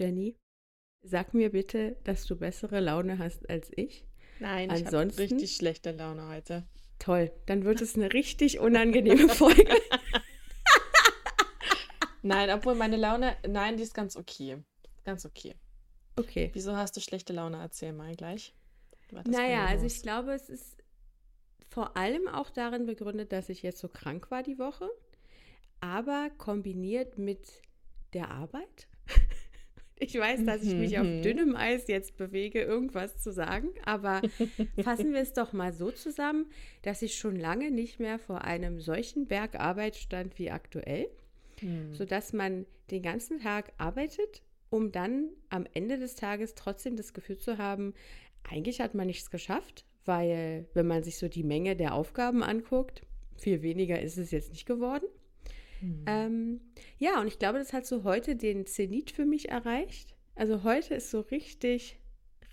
Jenny, sag mir bitte, dass du bessere Laune hast als ich. Nein, ich habe richtig schlechte Laune heute. Toll, dann wird es eine richtig unangenehme Folge. nein, obwohl meine Laune, nein, die ist ganz okay. Ganz okay. Okay. Wieso hast du schlechte Laune? Erzähl mal gleich. Naja, also ich glaube, es ist vor allem auch darin begründet, dass ich jetzt so krank war die Woche, aber kombiniert mit der Arbeit. Ich weiß, dass ich mich auf mhm. dünnem Eis jetzt bewege, irgendwas zu sagen, aber fassen wir es doch mal so zusammen, dass ich schon lange nicht mehr vor einem solchen Berg Arbeit stand wie aktuell, mhm. sodass man den ganzen Tag arbeitet, um dann am Ende des Tages trotzdem das Gefühl zu haben, eigentlich hat man nichts geschafft, weil wenn man sich so die Menge der Aufgaben anguckt, viel weniger ist es jetzt nicht geworden. Mhm. Ähm, ja, und ich glaube, das hat so heute den Zenit für mich erreicht. Also heute ist so richtig,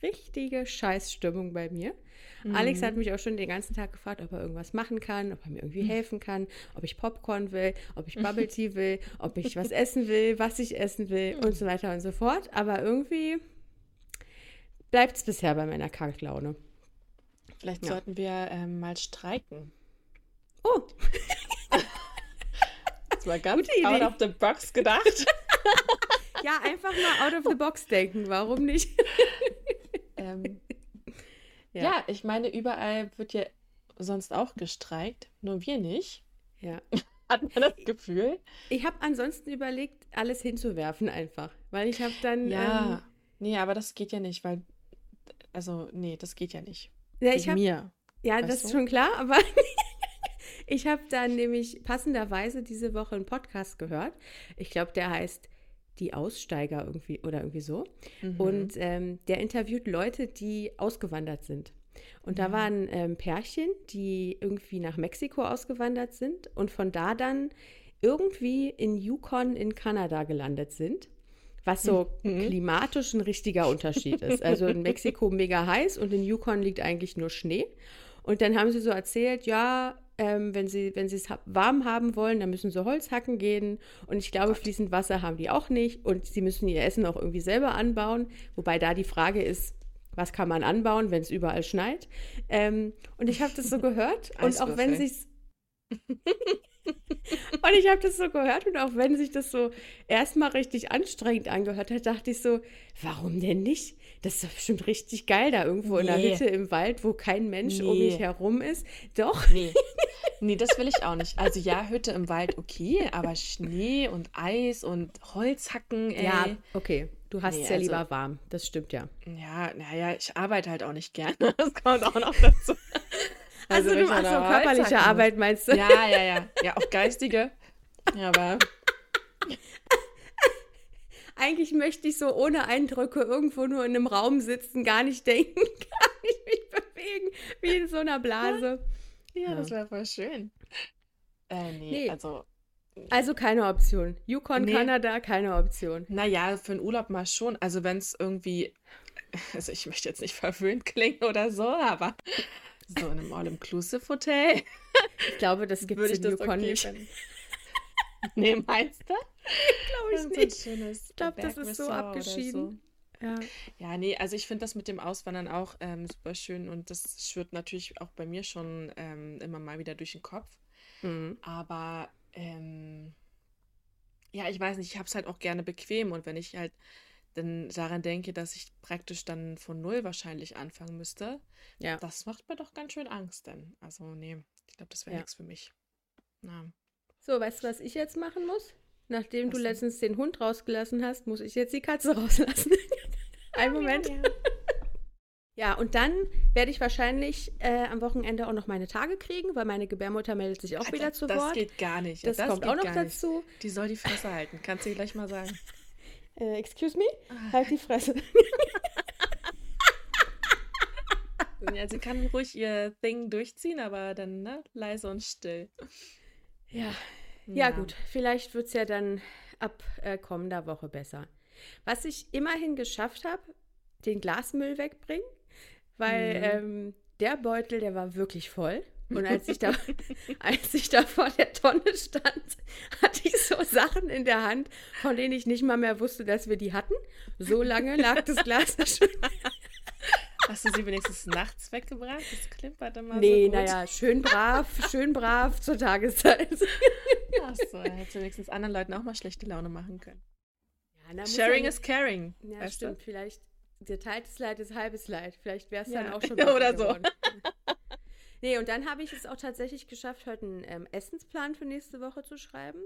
richtige Scheißstimmung bei mir. Mhm. Alex hat mich auch schon den ganzen Tag gefragt, ob er irgendwas machen kann, ob er mir irgendwie mhm. helfen kann, ob ich Popcorn will, ob ich Bubble Tea will, ob ich was essen will, was ich essen will und so weiter und so fort. Aber irgendwie bleibt es bisher bei meiner Kacklaune. Vielleicht ja. sollten wir ähm, mal streiken. Oh! das war ganz out of the box gedacht. ja, einfach mal out of the box denken. Warum nicht? ähm, ja. ja, ich meine, überall wird ja sonst auch gestreikt, nur wir nicht. Ja. Hat man das Gefühl? Ich habe ansonsten überlegt, alles hinzuwerfen einfach. Weil ich habe dann. Ja. Ähm, nee, aber das geht ja nicht, weil. Also, nee, das geht ja nicht. Ja, ich habe mir. Ja, das du? ist schon klar, aber ich habe dann nämlich passenderweise diese Woche einen Podcast gehört. Ich glaube, der heißt Die Aussteiger irgendwie oder irgendwie so. Mhm. Und ähm, der interviewt Leute, die ausgewandert sind. Und da waren ähm, Pärchen, die irgendwie nach Mexiko ausgewandert sind und von da dann irgendwie in Yukon in Kanada gelandet sind was so mhm. klimatisch ein richtiger Unterschied ist. Also in Mexiko mega heiß und in Yukon liegt eigentlich nur Schnee. Und dann haben sie so erzählt, ja, ähm, wenn sie wenn es warm haben wollen, dann müssen sie Holz hacken gehen. Und ich glaube, fließend Wasser haben die auch nicht. Und sie müssen ihr Essen auch irgendwie selber anbauen. Wobei da die Frage ist, was kann man anbauen, wenn es überall schneit? Ähm, und ich habe das so gehört. und auch wenn sich's und ich habe das so gehört und auch wenn sich das so erstmal richtig anstrengend angehört hat, dachte ich so, warum denn nicht? Das ist doch bestimmt richtig geil da irgendwo nee. in der Hütte im Wald, wo kein Mensch nee. um mich herum ist. Doch. Nee. nee, das will ich auch nicht. Also ja, Hütte im Wald, okay, aber Schnee und Eis und Holzhacken, ey. Ja, okay. Du hast es ja also, lieber warm, das stimmt ja. Ja, naja, ich arbeite halt auch nicht gerne. Das kommt auch noch dazu. Also, also du machst so körperliche Arbeit, meinst du? Ja, ja, ja. Ja, auch geistige. Aber. Eigentlich möchte ich so ohne Eindrücke irgendwo nur in einem Raum sitzen, gar nicht denken, gar nicht mich bewegen, wie in so einer Blase. Ja, ja. das wäre voll schön. Äh, nee, nee, also. Also keine Option. Yukon, nee. Kanada, keine Option. Naja, für einen Urlaub mal schon. Also wenn es irgendwie, also ich möchte jetzt nicht verwöhnt klingen oder so, aber so in einem All-Inclusive-Hotel. Ich glaube, das gibt es in Yukon okay nicht. nee, meinst du? glaube ich nicht. So ich glaube, das ist so abgeschieden. So. Ja. ja, nee, also ich finde das mit dem Auswandern auch ähm, super schön und das schwirrt natürlich auch bei mir schon ähm, immer mal wieder durch den Kopf. Mhm. Aber ähm, ja, ich weiß nicht, ich habe es halt auch gerne bequem und wenn ich halt denn daran denke, dass ich praktisch dann von null wahrscheinlich anfangen müsste, ja. das macht mir doch ganz schön Angst denn. Also, nee, ich glaube, das wäre ja. nichts für mich. Ja. So, weißt du, was ich jetzt machen muss? Nachdem was du letztens den Hund rausgelassen hast, muss ich jetzt die Katze rauslassen. Ein Moment. Ja, ja, und dann werde ich wahrscheinlich äh, am Wochenende auch noch meine Tage kriegen, weil meine Gebärmutter meldet sich auch Alter, wieder zu das Wort. Das geht gar nicht. Das, das kommt auch noch dazu. Die soll die Fresse halten. Kannst du gleich mal sagen. Äh, excuse me? Ah. Halt die Fresse. ja, sie kann ruhig ihr Ding durchziehen, aber dann ne, leise und still. Ja. Ja, ja gut. Vielleicht wird es ja dann ab äh, kommender Woche besser. Was ich immerhin geschafft habe, den Glasmüll wegbringen, weil mhm. ähm, der Beutel, der war wirklich voll. Und als ich, da, als ich da vor der Tonne stand, hatte ich so Sachen in der Hand, von denen ich nicht mal mehr wusste, dass wir die hatten. So lange lag das Glas da schon. Hast du sie wenigstens nachts weggebracht? Das klimpert immer nee, so gut. naja, schön brav, schön brav zur Tageszeit. Ach so, hättest du wenigstens anderen Leuten auch mal schlechte Laune machen können. Ja, Sharing is caring. Ja, stimmt. Du? Vielleicht geteiltes Leid ist halbes Leid. Vielleicht wäre es Ja. dann auch schon Oder so. Nee, und dann habe ich es auch tatsächlich geschafft, heute einen ähm, Essensplan für nächste Woche zu schreiben.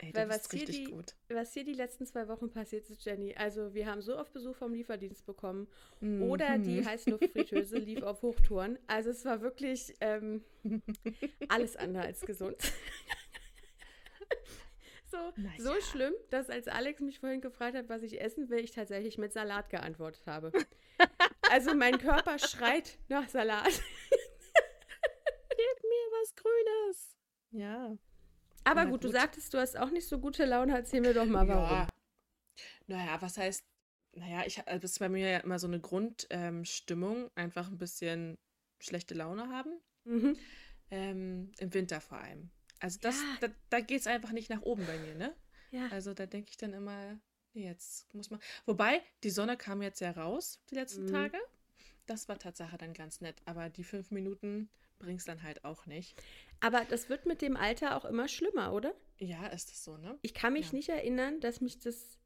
Ey, Weil du was hier richtig die- gut. Was hier die letzten zwei Wochen passiert ist, Jenny. Also, wir haben so oft Besuch vom Lieferdienst bekommen. Oder die Mhm. Heißluftfritteuse lief auf Hochtouren. Also, es war wirklich ähm, alles andere als gesund. so, Na so ja. schlimm, dass als Alex mich vorhin gefragt hat, was ich essen will, ich tatsächlich mit Salat geantwortet habe. also, mein Körper schreit nach Salat. Gib mir was Grünes. Ja. Aber Na gut, du gut. sagtest, du hast auch nicht so gute Laune. Erzähl mir doch mal, warum. Ja. Naja, was heißt, naja, ich, also das ist bei mir ja immer so eine Grundstimmung, ähm, einfach ein bisschen schlechte Laune haben. Mhm. Ähm, Im Winter vor allem. Also das, Ja. da, da geht es einfach nicht nach oben bei mir, ne? Ja. Also da denke ich dann immer, nee, jetzt muss man. Wobei, die Sonne kam jetzt ja raus, die letzten Mhm. Tage. Das war Tatsache dann ganz nett. Aber die fünf Minuten bringst dann halt auch nicht. Aber das wird mit dem Alter auch immer schlimmer, oder? Ja, ist das so, ne? Ich kann mich Ja. nicht erinnern, dass mich das,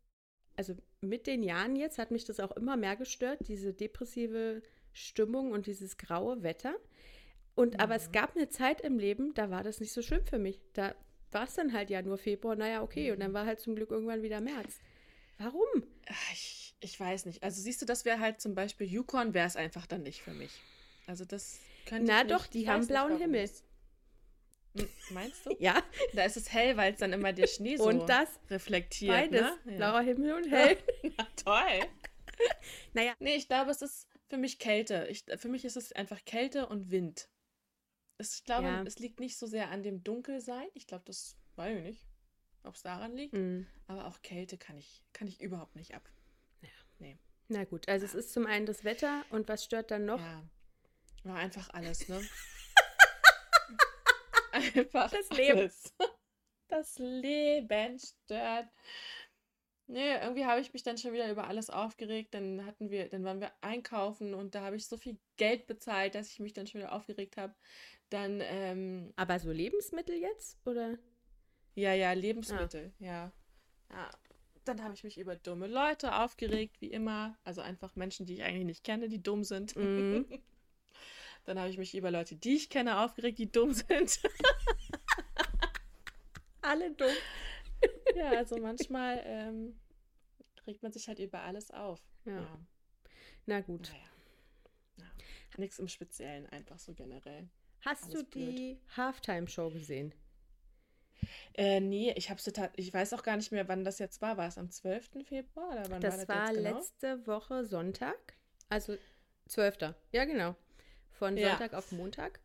also mit den Jahren jetzt hat mich das auch immer mehr gestört, diese depressive Stimmung und dieses graue Wetter. Und aber es Mhm. gab eine Zeit im Leben, da war das nicht so schlimm für mich. Da war es dann halt ja nur Februar, naja, okay. Und Mhm. dann war halt zum Glück irgendwann wieder März. Warum? Ich, ich weiß nicht. Also siehst du, das wäre halt zum Beispiel Yukon, wäre es einfach dann nicht für mich. Also das könnte Na ich doch, nicht, die haben blauen Himmel. Hm, Meinst du? Ja, Da ist es hell, weil es dann immer der Schnee so und das reflektiert. beides. Ne? Ja. Blauer Himmel und hell. Na, toll. Naja. Nee, ich glaube, es ist für mich Kälte. Ich, für mich ist es einfach Kälte und Wind. Es, ich glaube, Ja. es liegt nicht so sehr an dem Dunkelsein. Ich glaube, das weiß ich nicht, ob es daran liegt. Mhm. Aber auch Kälte kann ich, kann ich überhaupt nicht ab. Na gut, also es ist zum einen das Wetter und was stört dann noch? Ja. War einfach alles, ne? Einfach Das Leben. Alles. Das Leben stört. Nee, irgendwie habe ich mich dann schon wieder über alles aufgeregt. Dann hatten wir, dann waren wir einkaufen und da habe ich so viel Geld bezahlt, dass ich mich dann schon wieder aufgeregt habe. Dann, ähm, Aber so Lebensmittel jetzt? Oder? ja, ja, Lebensmittel, ja. Ja. Dann habe ich mich über dumme Leute aufgeregt, wie immer. Also einfach Menschen, die ich eigentlich nicht kenne, die dumm sind. Mhm. Dann habe ich mich über Leute, die ich kenne, aufgeregt, die dumm sind. Alle dumm. ja, also manchmal ähm, regt man sich halt über alles auf. Ja. Na gut. Naja. Ja. Nichts im Speziellen, einfach so generell. Hast Alles du die Halftime-Show gesehen? Äh, nee, ich hab's total, ich weiß auch gar nicht mehr, wann das jetzt war. War es am 12. Februar oder wann Das war das war jetzt genau? letzte Woche Sonntag. Also 12. Ja, genau. Von Ja. Sonntag auf Montag.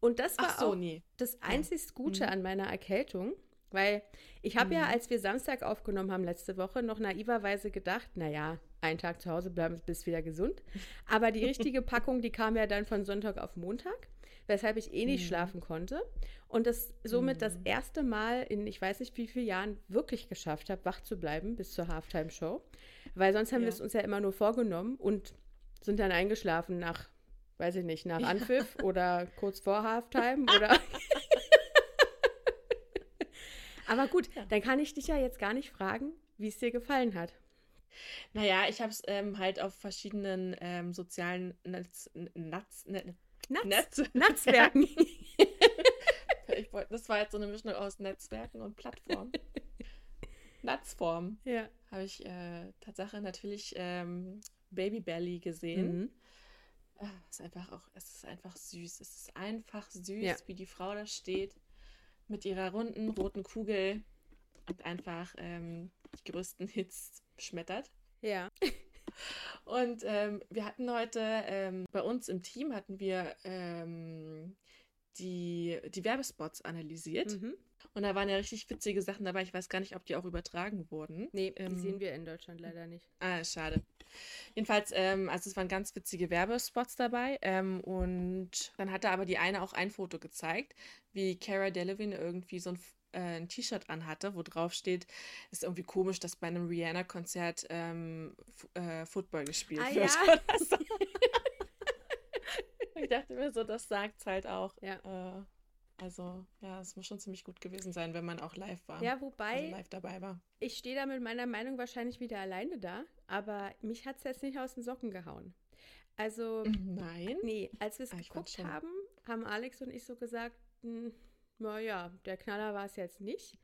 Und das war so, auch nee. das einzig Gute Mhm. an meiner Erkältung. Weil ich habe ja, Mhm. als wir Samstag aufgenommen haben letzte Woche, noch naiverweise gedacht, naja, einen Tag zu Hause bleiben, bist wieder gesund. Aber die richtige Packung, die kam ja dann von Sonntag auf Montag, weshalb ich eh nicht Mhm. schlafen konnte. Und das somit das Mhm. erste Mal in ich weiß nicht wie vielen Jahren wirklich geschafft habe, wach zu bleiben bis zur Halftime-Show. Weil sonst haben wir Ja. es uns ja immer nur vorgenommen und sind dann eingeschlafen nach, weiß ich nicht, nach Ja. Anpfiff oder kurz vor Halftime oder. Aber gut, Ja. dann kann ich dich ja jetzt gar nicht fragen, wie es dir gefallen hat. Naja, ich habe es ähm, halt auf verschiedenen ähm, sozialen Netz, Netz, Netz, Netz, Netzwerken. wollt, das war jetzt so eine Mischung aus Netzwerken und Plattformen. Netzform ja. habe ich äh, Tatsache natürlich ähm, Baby Belly gesehen. Mhm. Es ist einfach auch, es ist einfach süß. Es ist einfach süß, Ja. wie die Frau da steht mit ihrer runden roten Kugel und einfach ähm, die größten Hits schmettert. Ja. Und ähm, wir hatten heute ähm, bei uns im Team hatten wir ähm, die, die Werbespots analysiert. Mhm. Und da waren ja richtig witzige Sachen dabei. Ich weiß gar nicht, ob die auch übertragen wurden. Nee, die Ähm, sehen wir in Deutschland leider nicht. Ah, schade. Jedenfalls, ähm, also es waren ganz witzige Werbespots dabei. Ähm, und dann hat er aber die eine auch ein Foto gezeigt, wie Cara Delevingne irgendwie so ein, äh, ein T-Shirt anhatte, wo drauf steht, ist irgendwie komisch, dass bei einem Rihanna-Konzert ähm, äh, Football gespielt ah, wird. Ja. So. ich dachte mir so, das sagt es halt auch. Ja. Äh, also, ja, es muss schon ziemlich gut gewesen sein, wenn man auch live war. Ja, wobei also live dabei war. Ich stehe da mit meiner Meinung wahrscheinlich wieder alleine da, aber mich hat es jetzt nicht aus den Socken gehauen. Also, nein. Nee, als wir es ah, geguckt haben, haben Alex und ich so gesagt, hm, naja, der Knaller war es jetzt nicht.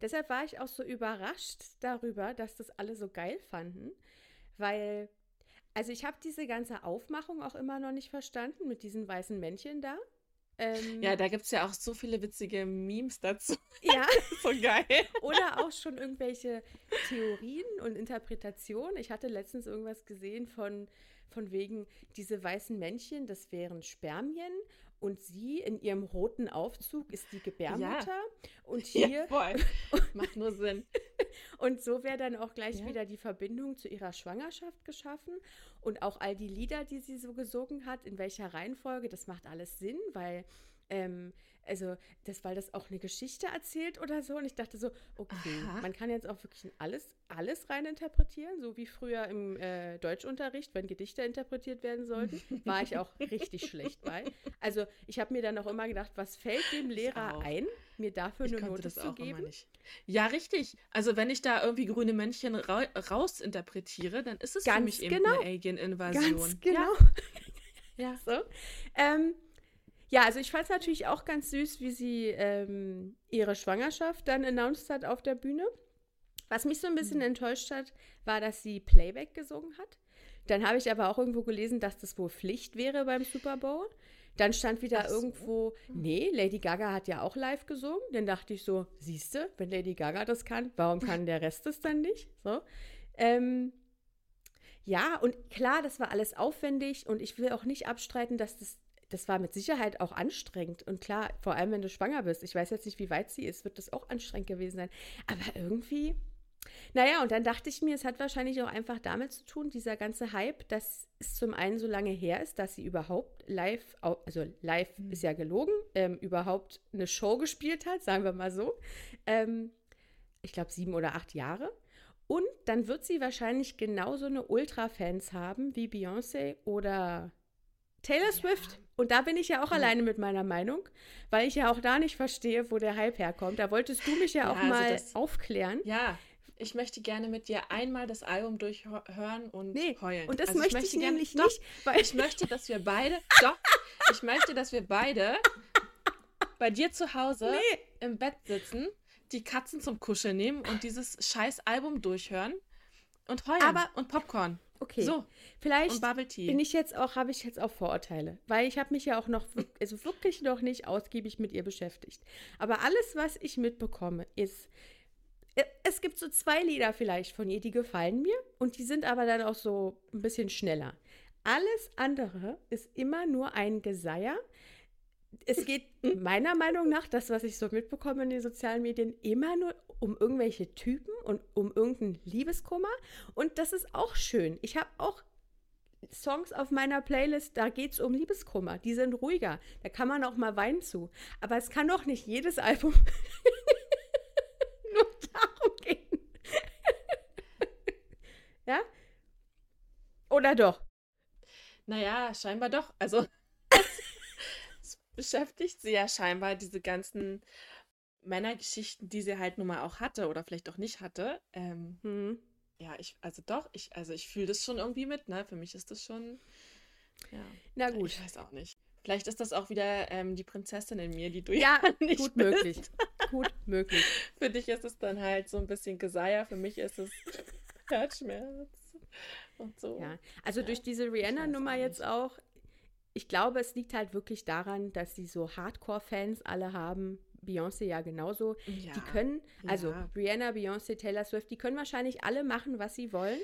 Deshalb war ich auch so überrascht darüber, dass das alle so geil fanden, weil, also ich habe diese ganze Aufmachung auch immer noch nicht verstanden mit diesen weißen Männchen da. Ähm, ja, da gibt es ja auch so viele witzige Memes dazu. Ja. so geil. Oder auch schon irgendwelche Theorien und Interpretationen. Ich hatte letztens irgendwas gesehen von, von wegen, diese weißen Männchen, das wären Spermien und sie in ihrem roten Aufzug ist die Gebärmutter. Ja. Und hier. Ja. Macht nur Sinn. und so wäre dann auch gleich ja. wieder die Verbindung zu ihrer Schwangerschaft geschaffen. Und auch all die Lieder, die sie so gesungen hat, in welcher Reihenfolge, das macht alles Sinn, weil ähm, also das, weil das auch eine Geschichte erzählt oder so. Und ich dachte so, okay, Aha. man kann jetzt auch wirklich alles, alles reininterpretieren, so wie früher im äh, Deutschunterricht, wenn Gedichte interpretiert werden sollten, war ich auch richtig schlecht bei. Also ich habe mir dann auch immer gedacht, was fällt dem Lehrer ein, mir dafür eine Note zu geben? Ja, richtig. Also wenn ich da irgendwie grüne Männchen ra rausinterpretiere, dann ist es Ganz für mich genau. eben eine Alien-Invasion. Ganz genau. Ja. ja. So. Ähm, ja, also ich fand es natürlich auch ganz süß, wie sie ähm, ihre Schwangerschaft dann announced hat auf der Bühne. Was mich so ein bisschen mhm. enttäuscht hat, war, dass sie Playback gesungen hat. Dann habe ich aber auch irgendwo gelesen, dass das wohl Pflicht wäre beim Super Bowl. Dann stand wieder so. irgendwo, nee, Lady Gaga hat ja auch live gesungen. Dann dachte ich so, siehste, wenn Lady Gaga das kann, warum kann der Rest das dann nicht? So. Ähm, ja, und klar, das war alles aufwendig und ich will auch nicht abstreiten, dass das das war mit Sicherheit auch anstrengend. Und klar, vor allem wenn du schwanger bist, ich weiß jetzt nicht, wie weit sie ist, wird das auch anstrengend gewesen sein. Aber irgendwie, naja, und dann dachte ich mir, es hat wahrscheinlich auch einfach damit zu tun, dieser ganze Hype, dass es zum einen so lange her ist, dass sie überhaupt live, also live mhm. ist ja gelogen, ähm, überhaupt eine Show gespielt hat, sagen wir mal so. Ähm, ich glaube, sieben oder acht Jahre. Und dann wird sie wahrscheinlich genauso eine Ultra-Fans haben wie Beyoncé oder Taylor Swift. Ja. Und da bin ich ja auch ja. alleine mit meiner Meinung, weil ich ja auch da nicht verstehe, wo der Hype herkommt. Da wolltest du mich ja, ja auch also mal das, aufklären. Ja, ich möchte gerne mit dir einmal das Album durchhören und nee, heulen. Und das also möchte ich, möchte ich nämlich gerne, nicht, weil ich möchte, dass wir beide, doch, ich möchte, dass wir beide bei dir zu Hause nee. im Bett sitzen, die Katzen zum Kuscheln nehmen und dieses scheiß Album durchhören und heulen Aber und Popcorn. Okay. So. Vielleicht bin ich jetzt auch, habe ich jetzt auch Vorurteile, weil ich habe mich ja auch noch, also wirklich noch nicht ausgiebig mit ihr beschäftigt. Aber alles, was ich mitbekomme, ist, äh, es gibt so zwei Lieder vielleicht von ihr, die gefallen mir und die sind aber dann auch so ein bisschen schneller. Alles andere ist immer nur ein Geseier. Es geht meiner Meinung nach, das, was ich so mitbekomme in den sozialen Medien, immer nur um irgendwelche Typen und um irgendeinen Liebeskummer. Und das ist auch schön. Ich habe auch Songs auf meiner Playlist, da geht es um Liebeskummer. Die sind ruhiger. Da kann man auch mal weinen zu. Aber es kann doch nicht jedes Album nur darum gehen. ja? Oder doch? Naja, scheinbar doch. Also, es beschäftigt sie ja scheinbar, diese ganzen Männergeschichten, die sie halt nun mal auch hatte oder vielleicht auch nicht hatte. Ähm, hm. Ja, ich, also doch, ich, also ich fühle das schon irgendwie mit, ne? Für mich ist das schon. Ja. Na gut. Ich weiß auch nicht. Vielleicht ist das auch wieder ähm, die Prinzessin in mir, die du ja, nicht gut bist. möglich. Gut möglich. Für dich ist es dann halt so ein bisschen Geseier, für mich ist es Herzschmerz und so. Ja, also ja, durch diese Rihanna-Nummer jetzt auch, ich glaube, es liegt halt wirklich daran, dass sie so Hardcore-Fans alle haben, Beyoncé ja genauso. Ja, die können, also ja. Rihanna, Beyoncé, Taylor Swift, die können wahrscheinlich alle machen, was sie wollen.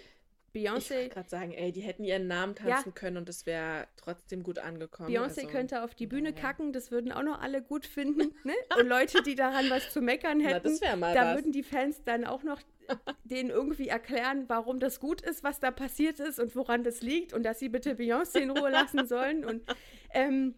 Beyoncé. Ich wollte gerade sagen, ey, die hätten ihren Namen tanzen ja. können und es wäre trotzdem gut angekommen. Beyoncé also, könnte auf die Bühne ja. kacken, das würden auch noch alle gut finden. Ne? Und Leute, die daran was zu meckern hätten, Na, da was. würden die Fans dann auch noch denen irgendwie erklären, warum das gut ist, was da passiert ist und woran das liegt und dass sie bitte Beyoncé in Ruhe lassen sollen. Und ähm,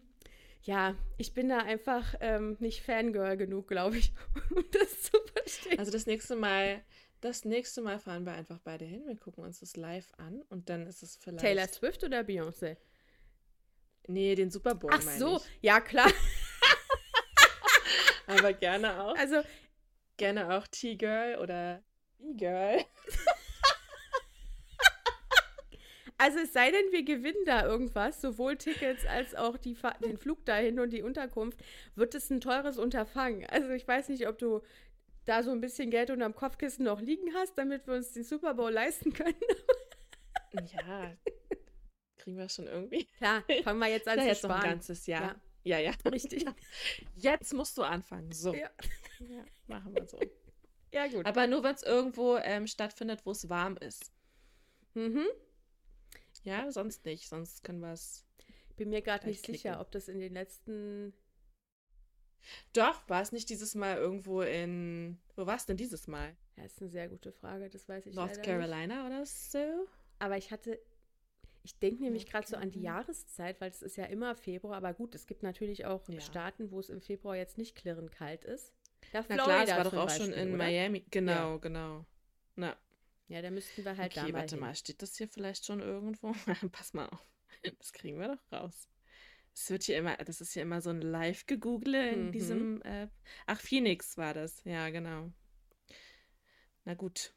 ja, ich bin da einfach ähm, nicht Fangirl genug, glaube ich, um das zu verstehen. Also das nächste Mal, das nächste Mal fahren wir einfach beide hin. Wir gucken uns das live an und dann ist es vielleicht. Taylor Swift oder Beyoncé? Nee, den Super Bowl. Ach so, ich. ja klar. Aber gerne auch. Also gerne auch T-Girl oder E-Girl. Also es sei denn, wir gewinnen da irgendwas, sowohl Tickets als auch die, den Flug dahin und die Unterkunft, wird es ein teures Unterfangen. Also ich weiß nicht, ob du da so ein bisschen Geld unterm Kopfkissen noch liegen hast, damit wir uns den Super Bowl leisten können. ja, kriegen wir schon irgendwie. Klar, fangen wir jetzt an ja, zu jetzt sparen. Noch ein ganzes Jahr. Ja, ja. ja. Richtig. Jetzt musst du anfangen. So. Ja. ja machen wir so. Ja, gut. Aber nur, wenn es irgendwo ähm, stattfindet, wo es warm ist. Mhm. Ja, sonst nicht. Sonst können wir es. Ich bin mir gerade nicht klicken. sicher, ob das in den letzten. Doch, war es nicht dieses Mal irgendwo in. Wo war es denn dieses Mal? Ja, ist eine sehr gute Frage, das weiß ich North Carolina nicht. oder so? Aber ich hatte. Ich denke nämlich gerade so an die Jahreszeit, weil es ist ja immer Februar, aber gut, es gibt natürlich auch ja. Staaten, wo es im Februar jetzt nicht klirrend kalt ist. Ja, Na klar, es war doch auch Beispiel, schon in oder? Miami. Genau, ja. genau. Na, ja, da müssten wir halt okay, da mal warte hin. mal, steht das hier vielleicht schon irgendwo? Pass mal auf. Das kriegen wir doch raus. Es wird hier immer, das ist hier immer so ein Live-Gegoogle in mhm. diesem, äh, ach, Phoenix war das, ja, genau. Na gut,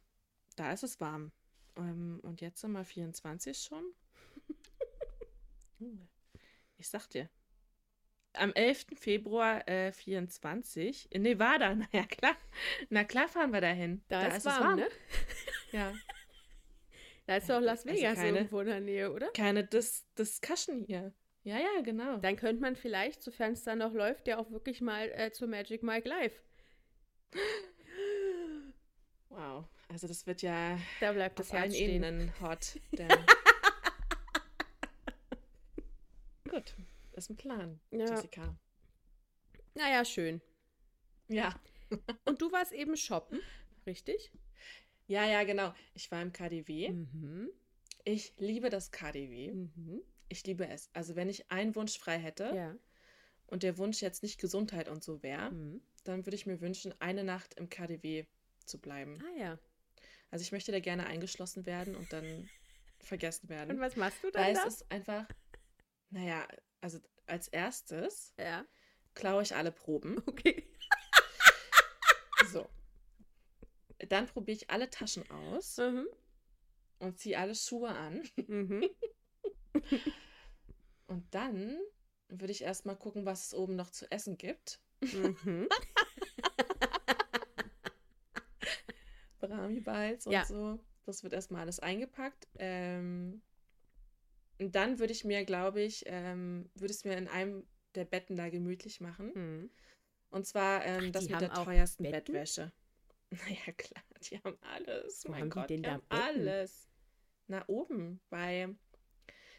da ist es warm. Ähm, und jetzt sind wir 24 schon. ich sag dir. Am 11. Februar äh, 24 in Nevada. Na ja, klar. Na klar fahren wir dahin. Da, da ist, ist warm, es warm, ne? Ja. Da ist doch Las also Vegas also keine, irgendwo in der Nähe, oder? Keine Dis Discussion hier. Ja, ja, genau. Dann könnte man vielleicht, sofern es dann noch läuft, ja auch wirklich mal äh, zur Magic Mike live. Wow. Also das wird ja da bleibt das Herz stehen. Ebenen hot. Gut, ist ein Plan, ja. Jessica. Naja, schön. Ja. Und du warst eben shoppen, richtig? Ja, ja, genau. Ich war im KDW. Mhm. Ich liebe das KDW. Mhm. Ich liebe es. Also wenn ich einen Wunsch frei hätte ja. und der Wunsch jetzt nicht Gesundheit und so wäre, mhm. dann würde ich mir wünschen, eine Nacht im KDW zu bleiben. Ah ja. Also ich möchte da gerne eingeschlossen werden und dann vergessen werden. Und was machst du dann? Weil da? es ist einfach, naja, also als erstes ja. klaue ich alle Proben. Okay. so. Dann probiere ich alle Taschen aus mhm. und ziehe alle Schuhe an. Mhm. und dann würde ich erstmal gucken, was es oben noch zu essen gibt. Mhm. Brahmi-Balls und ja. so. Das wird erstmal alles eingepackt. Ähm, und dann würde ich mir, glaube ich, ähm, würde es mir in einem der Betten da gemütlich machen. Mhm. Und zwar ähm, Ach, das mit der teuersten Betten? Bettwäsche. Naja, klar, die haben alles. Wo mein haben Gott, die, die haben alles. Na, oben, bei.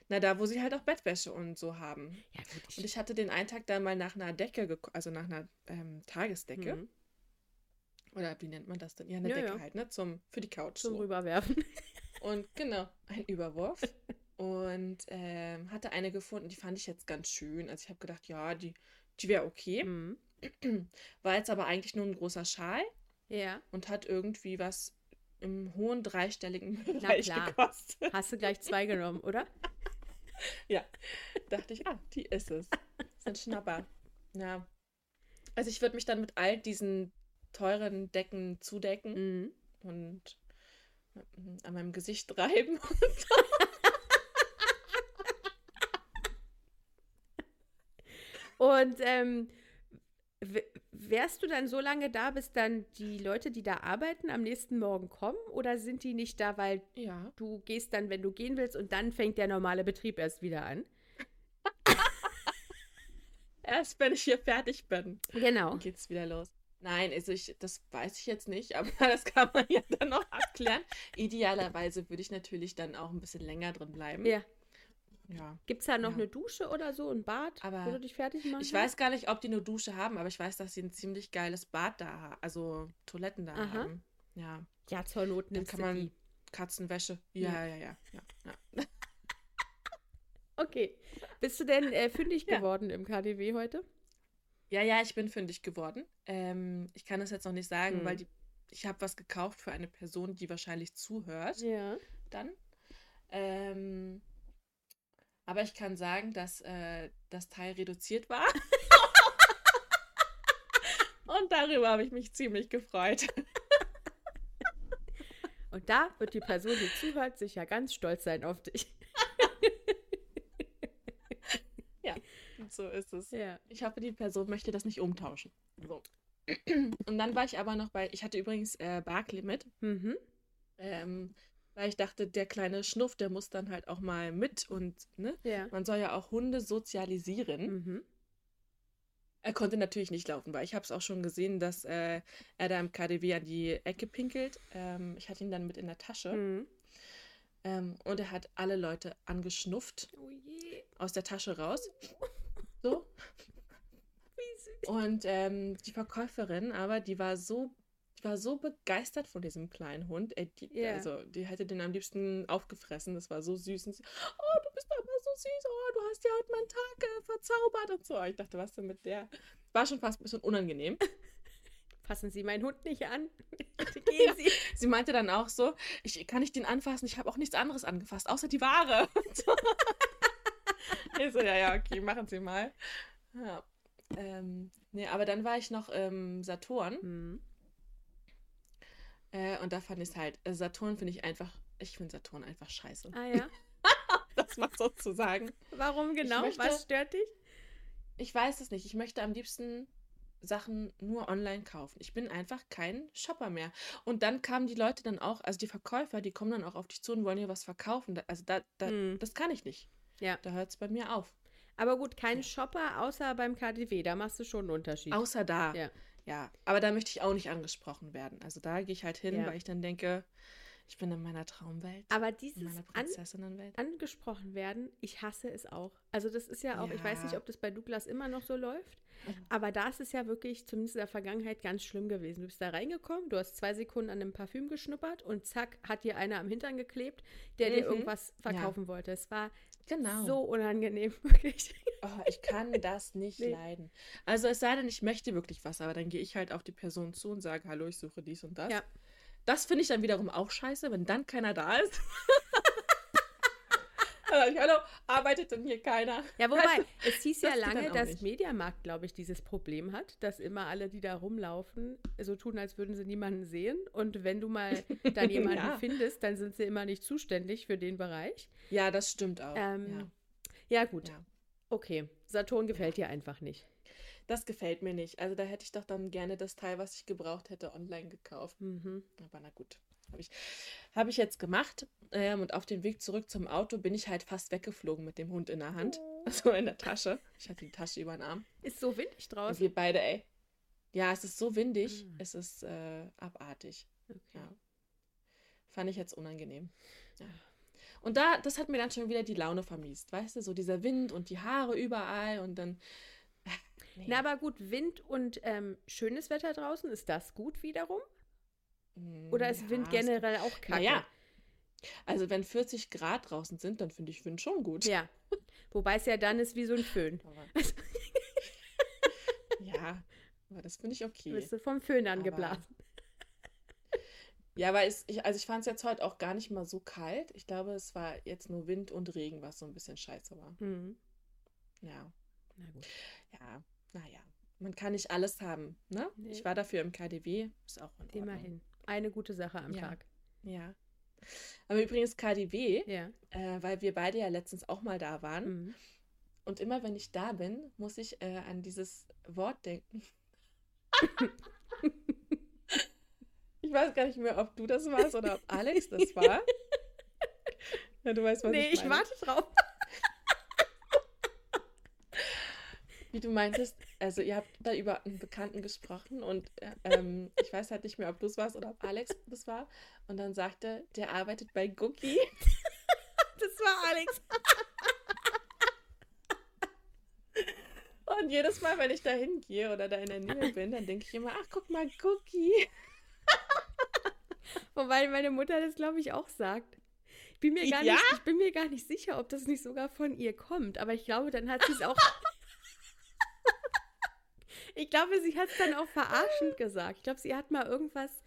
Na, da, wo sie halt auch Bettwäsche und so haben. Ja, gut, ich und ich hatte den einen Tag da mal nach einer Decke, also nach einer ähm, Tagesdecke. Mhm. Oder wie nennt man das denn? Ja, eine ja, Decke ja. halt, ne? Zum, für die Couch. Zum so. Rüberwerfen. Und genau, ein Überwurf. Und ähm, hatte eine gefunden, die fand ich jetzt ganz schön. Also ich habe gedacht, ja, die, die wäre okay. Mhm. War jetzt aber eigentlich nur ein großer Schal. Ja. Und hat irgendwie was im hohen dreistelligen Bereich gekostet. Hast du gleich zwei genommen, oder? ja. Dachte ich, ah, die ist es. Das ist ein Schnapper. Ja. Also ich würde mich dann mit all diesen teuren Decken zudecken mhm. und an meinem Gesicht reiben. und ähm, wärst du dann so lange da, bis dann die Leute, die da arbeiten, am nächsten Morgen kommen? Oder sind die nicht da, weil ja. du gehst dann, wenn du gehen willst, und dann fängt der normale Betrieb erst wieder an? erst wenn ich hier fertig bin. Genau. Dann geht's wieder los. Nein, also ich, das weiß ich jetzt nicht, aber das kann man ja dann noch abklären. Idealerweise würde ich natürlich dann auch ein bisschen länger drin bleiben. Ja. Ja. Gibt es da noch ja. eine Dusche oder so, ein Bad, aber wo du dich fertig machst? Ich weiß gar nicht, ob die eine Dusche haben, aber ich weiß, dass sie ein ziemlich geiles Bad da haben, also Toiletten da Aha. haben. ja. Ja, zur Not nimmst kann man die. Katzenwäsche. Ja, ja, ja, ja. ja, ja. okay. Bist du denn äh, fündig geworden im KDW heute? Ja, ja, ich bin fündig geworden. Ähm, ich kann das jetzt noch nicht sagen, hm. weil die, ich habe was gekauft für eine Person, die wahrscheinlich zuhört. Ja. Dann. Ähm, aber ich kann sagen, dass äh, das Teil reduziert war. Und darüber habe ich mich ziemlich gefreut. Und da wird die Person, die zuhört, sicher ganz stolz sein auf dich. ja, so ist es. Ja. Ich hoffe, die Person möchte das nicht umtauschen. So. Und dann war ich aber noch bei, ich hatte übrigens äh, Barclay mit. Mhm. Ähm, weil ich dachte, der kleine Schnuff, der muss dann halt auch mal mit und, ne? Ja. Man soll ja auch Hunde sozialisieren. Mhm. Er konnte natürlich nicht laufen, weil ich habe es auch schon gesehen, dass äh, er da im KDW an die Ecke pinkelt. Ähm, ich hatte ihn dann mit in der Tasche. Mhm. Ähm, und er hat alle Leute angeschnufft. Oh. Aus der Tasche raus. So. Und ähm, die Verkäuferin, aber die war so ich war so begeistert von diesem kleinen Hund. Ey, die, yeah. Also, die hätte den am liebsten aufgefressen. Das war so süß. Und sie, oh, du bist aber so süß. Oh, du hast ja heute meinen Tag äh, verzaubert und so. Ich dachte, was denn mit der? War schon fast ein bisschen unangenehm. Fassen Sie meinen Hund nicht an. Gehen Sie. sie meinte dann auch so, ich kann nicht den anfassen. Ich habe auch nichts anderes angefasst, außer die Ware. ich so, ja, ja, okay, machen Sie mal. Ja. Ähm, nee, aber dann war ich noch im Saturn. Mhm. Äh, und da fand ich es halt, äh, Saturn finde ich einfach, ich finde Saturn einfach scheiße. Ah ja? das mal so zu sagen. Warum genau? Möchte, Was stört dich? Ich weiß es nicht. Ich möchte am liebsten Sachen nur online kaufen. Ich bin einfach kein Shopper mehr. Und dann kamen die Leute dann auch, also die Verkäufer, die kommen dann auch auf dich zu und wollen dir was verkaufen. Also da, da hm. das kann ich nicht. Ja. Da hört es bei mir auf. Aber gut, kein Shopper außer beim KDW, da machst du schon einen Unterschied. Außer da. Ja. Ja, aber da möchte ich auch nicht angesprochen werden. Also da gehe ich halt hin, ja. weil ich dann denke, ich bin in meiner Traumwelt. Aber dieses an angesprochen werden, ich hasse es auch. Also das ist ja auch, ja. ich weiß nicht, ob das bei Douglas immer noch so läuft, aber da ist es ja wirklich, zumindest in der Vergangenheit, ganz schlimm gewesen. Du bist da reingekommen, du hast zwei Sekunden an einem Parfüm geschnuppert und zack, hat dir einer am Hintern geklebt, der mhm. dir irgendwas verkaufen ja. wollte. Es war genau. so unangenehm, wirklich. Oh, ich kann das nicht nee. leiden. Also es sei denn, ich möchte wirklich was, aber dann gehe ich halt auf die Person zu und sage, hallo, ich suche dies und das. Ja. Das finde ich dann wiederum auch scheiße, wenn dann keiner da ist. Hallo, arbeitet denn hier keiner? Ja, wobei, also, es hieß ja lange, dass Mediamarkt, glaube ich, dieses Problem hat, dass immer alle, die da rumlaufen, so tun, als würden sie niemanden sehen. Und wenn du mal dann jemanden ja. findest, dann sind sie immer nicht zuständig für den Bereich. Ja, das stimmt auch. Ähm, ja. ja. gut. Ja. Okay, Saturn gefällt dir einfach nicht. Das gefällt mir nicht. Also da hätte ich doch dann gerne das Teil, was ich gebraucht hätte, online gekauft. Mhm. Aber na gut. Habe ich, hab ich jetzt gemacht. Ähm, und auf dem Weg zurück zum Auto bin ich halt fast weggeflogen mit dem Hund in der Hand. Also in der Tasche. Ich hatte die Tasche über den Arm. Ist so windig draußen. Und wir beide, ey. Ja, es ist so windig. Mhm. Es ist äh, abartig. Okay. Ja. Fand ich jetzt unangenehm. Ja. Und da, das hat mir dann schon wieder die Laune vermiest, weißt du, so dieser Wind und die Haare überall und dann. Äh, nee. Na, aber gut, Wind und ähm, schönes Wetter draußen, ist das gut wiederum? Oder ist ja, Wind generell auch kacke? Naja. Also wenn 40 Grad draußen sind, dann finde ich Wind schon gut. Ja. Wobei es ja dann ist wie so ein Föhn. ja, aber das finde ich okay. Bist du vom Föhn angeblasen. Ja, weil es, ich, also ich fand es jetzt heute auch gar nicht mal so kalt. Ich glaube, es war jetzt nur Wind und Regen, was so ein bisschen scheiße war. Mhm. Ja. Na gut. Ja, naja. Man kann nicht alles haben, ne? Nee. Ich war dafür im KDW, ist auch in Ordnung. Immerhin. Eine gute Sache am ja. Tag. Ja. Aber übrigens KDW, ja. äh, weil wir beide ja letztens auch mal da waren. Mhm. Und immer wenn ich da bin, muss ich äh, an dieses Wort denken. Ich weiß gar nicht mehr, ob du das warst oder ob Alex das war. Ja, du weißt, was nee, ich meine. Nee, ich warte drauf. Wie du meintest, also ihr habt da über einen Bekannten gesprochen und ähm, ich weiß halt nicht mehr, ob du es warst oder ob Alex das war. Und dann sagte, der arbeitet bei Gookie. das war Alex. Und jedes Mal, wenn ich da hingehe oder da in der Nähe bin, dann denke ich immer, ach, guck mal, Cookie. Wobei meine Mutter das, glaube ich, auch sagt. Ich bin, mir gar ja? nicht, ich bin mir gar nicht sicher, ob das nicht sogar von ihr kommt. Aber ich glaube, dann hat sie es auch. Ich glaube, sie hat es dann auch verarschend gesagt. Ich glaube, sie hat mal irgendwas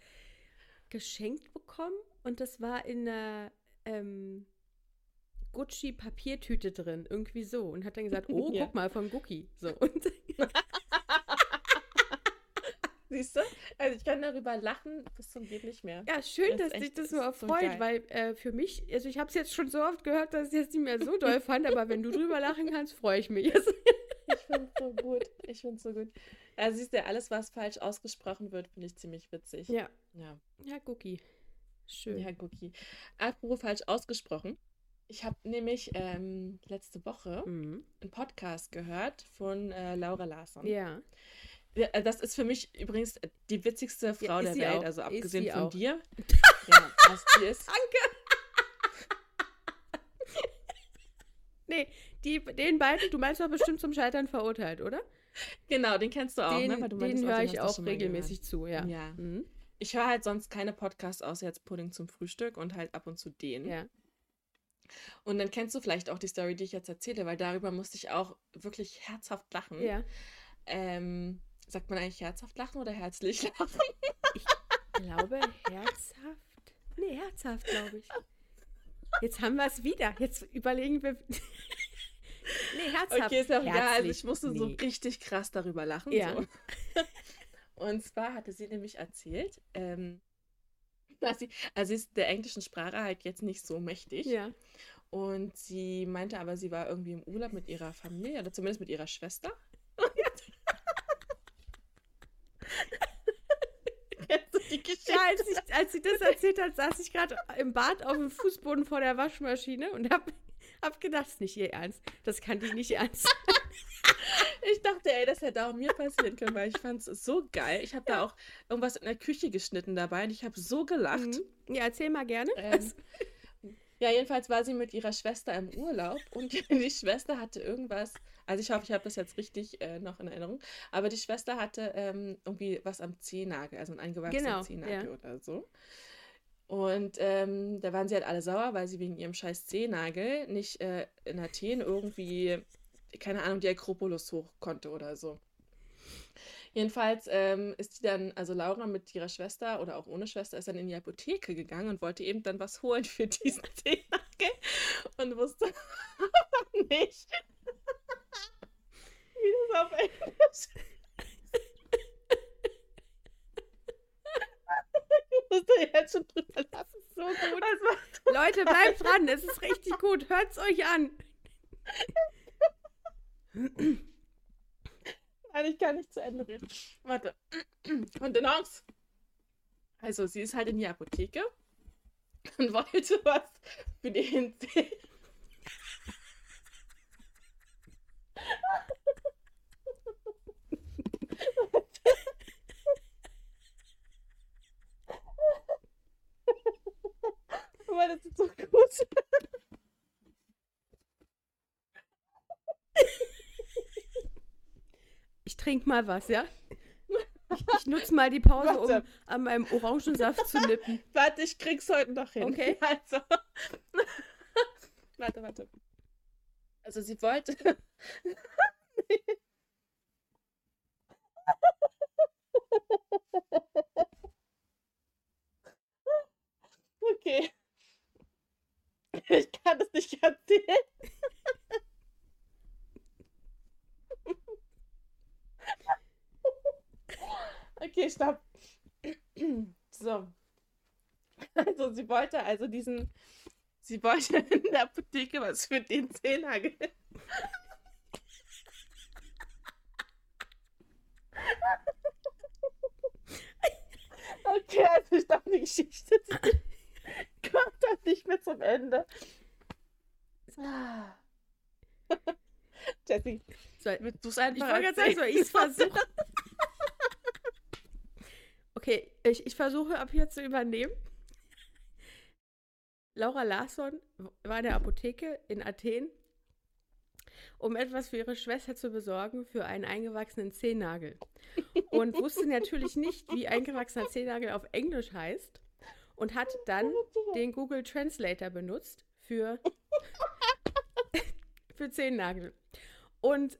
geschenkt bekommen und das war in einer ähm, Gucci-Papiertüte drin. Irgendwie so. Und hat dann gesagt: Oh, ja. guck mal, vom Gucci. So. Und Siehst du? Also ich kann darüber lachen bis zum geht nicht mehr. Ja, schön, das dass dich das so erfreut, so weil äh, für mich, also ich habe es jetzt schon so oft gehört, dass ich es jetzt nicht mehr so doll fand, aber wenn du drüber lachen kannst, freue ich mich. ich finde es so gut. Ich finde es so gut. Also siehst du, alles, was falsch ausgesprochen wird, finde ich ziemlich witzig. Ja. Ja, ja Gucki. Schön. Ja, Gucki. Apropos falsch ausgesprochen. Ich habe nämlich ähm, letzte Woche mhm. einen Podcast gehört von äh, Laura Larsson. Ja. Äh, das ist für mich übrigens die witzigste Frau ja, der Welt, auch. also abgesehen von auch. dir. ja, was die ist. Danke. nee, die, den beiden, du meinst doch bestimmt zum Scheitern verurteilt, oder? Genau, den kennst du auch, den, ne? Den höre ich auch regelmäßig zu, ja. ja. Mhm. Ich höre halt sonst keine Podcasts außer jetzt Pudding zum Frühstück und halt ab und zu den. Ja. Und dann kennst du vielleicht auch die Story, die ich jetzt erzähle, weil darüber musste ich auch wirklich herzhaft lachen. Ja. Ähm, Sagt man eigentlich herzhaft lachen oder herzlich lachen? Ich glaube herzhaft. Nee, herzhaft, glaube ich. Jetzt haben wir es wieder. Jetzt überlegen wir. nee, herzhaft. Okay, ist auch egal. Also ich musste nee. so richtig krass darüber lachen. Ja. So. Und zwar hatte sie nämlich erzählt, ähm, dass sie, also sie ist der englischen Sprache halt jetzt nicht so mächtig. Ja. Und sie meinte aber, sie war irgendwie im Urlaub mit ihrer Familie oder zumindest mit ihrer Schwester. die Geschichte. Ja, als, ich, als sie das erzählt hat, saß ich gerade im Bad auf dem Fußboden vor der Waschmaschine und hab, hab gedacht, das ist nicht ihr Ernst. Das kann die nicht ernst. ich dachte, ey, das hätte auch mir passieren können, weil ich fand es so geil. Ich habe da auch irgendwas in der Küche geschnitten dabei und ich habe so gelacht. Mhm. Ja, erzähl mal gerne. Ähm, ja, jedenfalls war sie mit ihrer Schwester im Urlaub und die Schwester hatte irgendwas also ich hoffe, ich habe das jetzt richtig äh, noch in Erinnerung. Aber die Schwester hatte ähm, irgendwie was am Zehennagel, also ein eingewachsener genau, Zehennagel ja. oder so. Und ähm, da waren sie halt alle sauer, weil sie wegen ihrem scheiß Zehennagel nicht äh, in Athen irgendwie, keine Ahnung, die Akropolis hoch konnte oder so. Jedenfalls ähm, ist die dann, also Laura mit ihrer Schwester oder auch ohne Schwester, ist dann in die Apotheke gegangen und wollte eben dann was holen für diesen Zehennagel und wusste nicht, wie das auf Englisch. musste jetzt schon drüber lassen. So gut. Leute, bleibt dran. Es ist richtig gut. Hört's euch an. Nein, ich kann nicht zu Ende reden. Warte. Kontenance. Also, sie ist halt in die Apotheke und wollte was für den Weil das ist so gut. Ich trinke mal was, ja? Ich, ich nutze mal die Pause, warte. um an meinem Orangensaft zu nippen. Warte, ich krieg's heute noch hin. Okay. Also. warte, warte. Also sie wollte. okay. Ich kann das nicht erzählen. Okay, stopp. So. Also sie wollte also diesen, sie wollte in der Apotheke was für den Zehennagel. Okay, also ich dachte, die Geschichte kommt dann nicht mehr zum Ende. Ah. Jessie, willst du es einfach Ich wollte gerade sagen, soll ich es versuchen? Okay, ich, ich versuche ab hier zu übernehmen. Laura Larsson war in der Apotheke in Athen, um etwas für ihre Schwester zu besorgen für einen eingewachsenen Zehennagel. Und wusste natürlich nicht, wie eingewachsener Zehennagel auf Englisch heißt und hat dann den Google Translator benutzt für, für Zehennagel. Und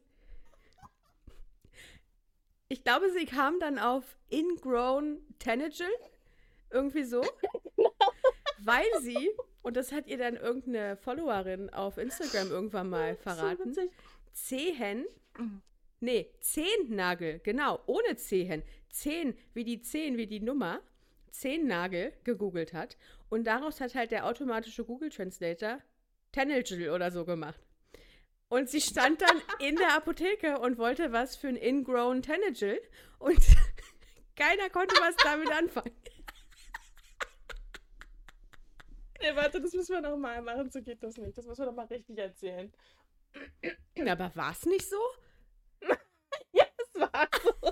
ich glaube, sie kam dann auf Ingrown Tanager, irgendwie so, weil sie, und das hat ihr dann irgendeine Followerin auf Instagram irgendwann mal verraten, Zehen, nee, Zehennagel, genau, ohne Zehen, Zehn wie die Zehn, wie die Nummer, Zehennagel gegoogelt hat. Und daraus hat halt der automatische Google Translator Tanager oder so gemacht. Und sie stand dann in der Apotheke und wollte was für ein Ingrown Tanager und keiner konnte was damit anfangen. Nee, warte, das müssen wir nochmal machen, so geht das nicht. Das müssen wir nochmal richtig erzählen. Aber war es nicht so? ja, es war so.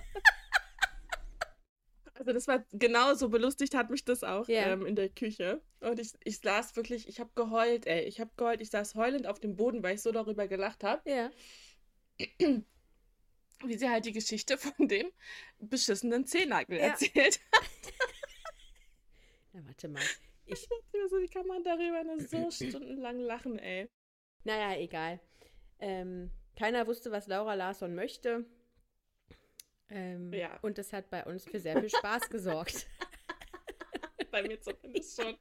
Also das war genauso belustigt hat mich das auch yeah. ähm, in der Küche. Und ich, ich saß wirklich, ich habe geheult, ey. Ich habe geheult, ich saß heulend auf dem Boden, weil ich so darüber gelacht habe. Ja. Wie sie halt die Geschichte von dem beschissenen Zehennagel ja. erzählt hat. Na, warte mal. Ich dachte so, wie kann man darüber nur so stundenlang lachen, ey. Naja, egal. Ähm, keiner wusste, was Laura Larsson möchte. Ähm, ja. Und das hat bei uns für sehr viel Spaß gesorgt. bei mir zumindest schon.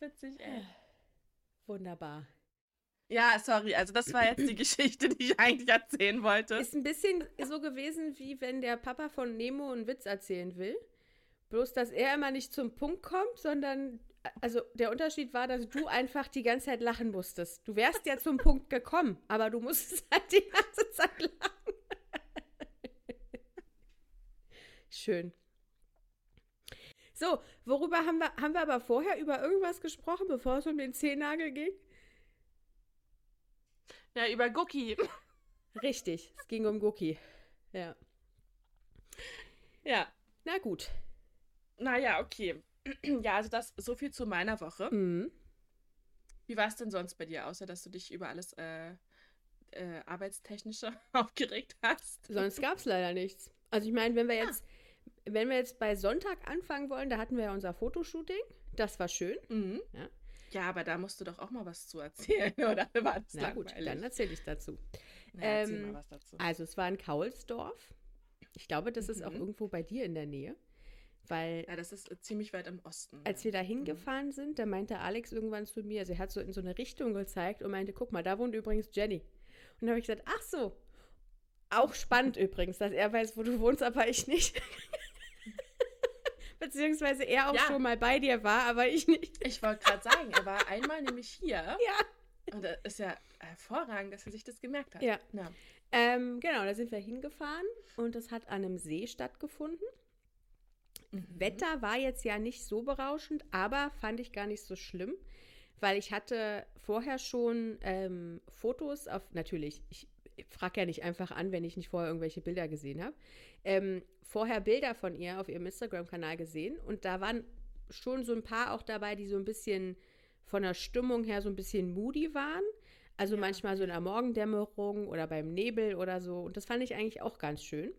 Witzig, ey. Wunderbar. Ja, sorry, also das war jetzt die Geschichte, die ich eigentlich erzählen wollte. Ist ein bisschen so gewesen, wie wenn der Papa von Nemo einen Witz erzählen will. Bloß, dass er immer nicht zum Punkt kommt, sondern, also der Unterschied war, dass du einfach die ganze Zeit lachen musstest. Du wärst ja zum Punkt gekommen, aber du musstest halt die ganze Zeit lachen. Schön. So, worüber haben wir, haben wir aber vorher über irgendwas gesprochen, bevor es um den Zehennagel ging? Ja, über Gucki. Richtig, es ging um Gucki. Ja. Ja. Na gut. Naja, okay. Ja, also das so viel zu meiner Woche. Mhm. Wie war es denn sonst bei dir, außer dass du dich über alles äh, äh, arbeitstechnische aufgeregt hast? Sonst gab es leider nichts. Also ich meine, wenn wir ah. Wenn wir jetzt bei Sonntag anfangen wollen, da hatten wir ja unser Fotoshooting. Das war schön. Mhm. Ja. ja. aber da musst du doch auch mal was zu erzählen, oder war das Na gut, dann erzähle ich dazu. Na, erzähl ähm, mal was dazu. Also es war in Kaulsdorf. Ich glaube, das mhm. ist auch mhm. irgendwo bei dir in der Nähe. Weil, ja, das ist äh, ziemlich weit im Osten. Als wir da mhm. hingefahren mhm. sind, da meinte Alex irgendwann zu mir, also er hat so in so eine Richtung gezeigt und meinte, guck mal, da wohnt übrigens Jenny. Und dann habe ich gesagt, ach so. Auch spannend übrigens, dass er weiß, wo du wohnst, aber ich nicht. Beziehungsweise er auch ja. schon mal bei dir war, aber ich nicht. Ich wollte gerade sagen, er war einmal nämlich hier. Ja. Und das ist ja hervorragend, dass er sich das gemerkt hat. Ja. ja. Ähm, genau, da sind wir hingefahren und das hat an einem See stattgefunden. Mhm. Wetter war jetzt ja nicht so berauschend, aber fand ich gar nicht so schlimm, weil ich hatte vorher schon ähm, Fotos auf, natürlich, ich, ich frage ja nicht einfach an, wenn ich nicht vorher irgendwelche Bilder gesehen habe, ähm, vorher Bilder von ihr auf ihrem Instagram-Kanal gesehen und da waren schon so ein paar auch dabei, die so ein bisschen von der Stimmung her so ein bisschen moody waren. Also ja. manchmal so in der Morgendämmerung oder beim Nebel oder so. Und das fand ich eigentlich auch ganz schön.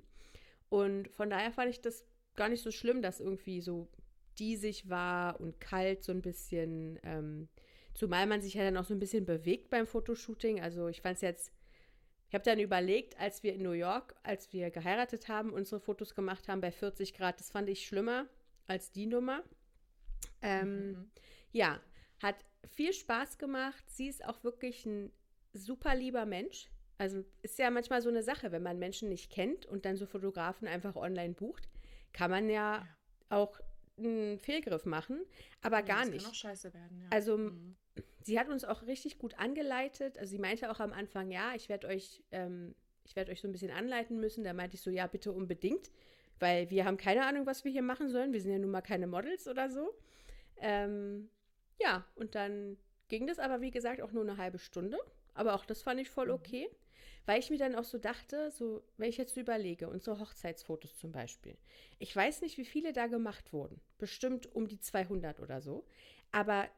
Und von daher fand ich das gar nicht so schlimm, dass irgendwie so diesig war und kalt so ein bisschen. Ähm, zumal man sich ja dann auch so ein bisschen bewegt beim Fotoshooting. Also ich fand es jetzt, ich habe dann überlegt, als wir in New York, als wir geheiratet haben, unsere Fotos gemacht haben bei 40 Grad, das fand ich schlimmer als die Nummer. Ähm, mhm. Ja, hat viel Spaß gemacht. Sie ist auch wirklich ein super lieber Mensch. Also ist ja manchmal so eine Sache, wenn man Menschen nicht kennt und dann so Fotografen einfach online bucht kann man ja, ja. auch einen Fehlgriff machen, aber ja, gar das nicht. Kann auch scheiße werden, ja. Also mhm. Sie hat uns auch richtig gut angeleitet. Also sie meinte auch am Anfang, ja, ich werde euch, ähm, ich werde euch so ein bisschen anleiten müssen. Da meinte ich so, ja, bitte unbedingt, weil wir haben keine Ahnung, was wir hier machen sollen. Wir sind ja nun mal keine Models oder so. Ähm, ja, und dann ging das aber, wie gesagt, auch nur eine halbe Stunde. Aber auch das fand ich voll mhm. okay. Weil ich mir dann auch so dachte, so, wenn ich jetzt so überlege, unsere Hochzeitsfotos zum Beispiel. Ich weiß nicht, wie viele da gemacht wurden. Bestimmt um die 200 oder so. Aber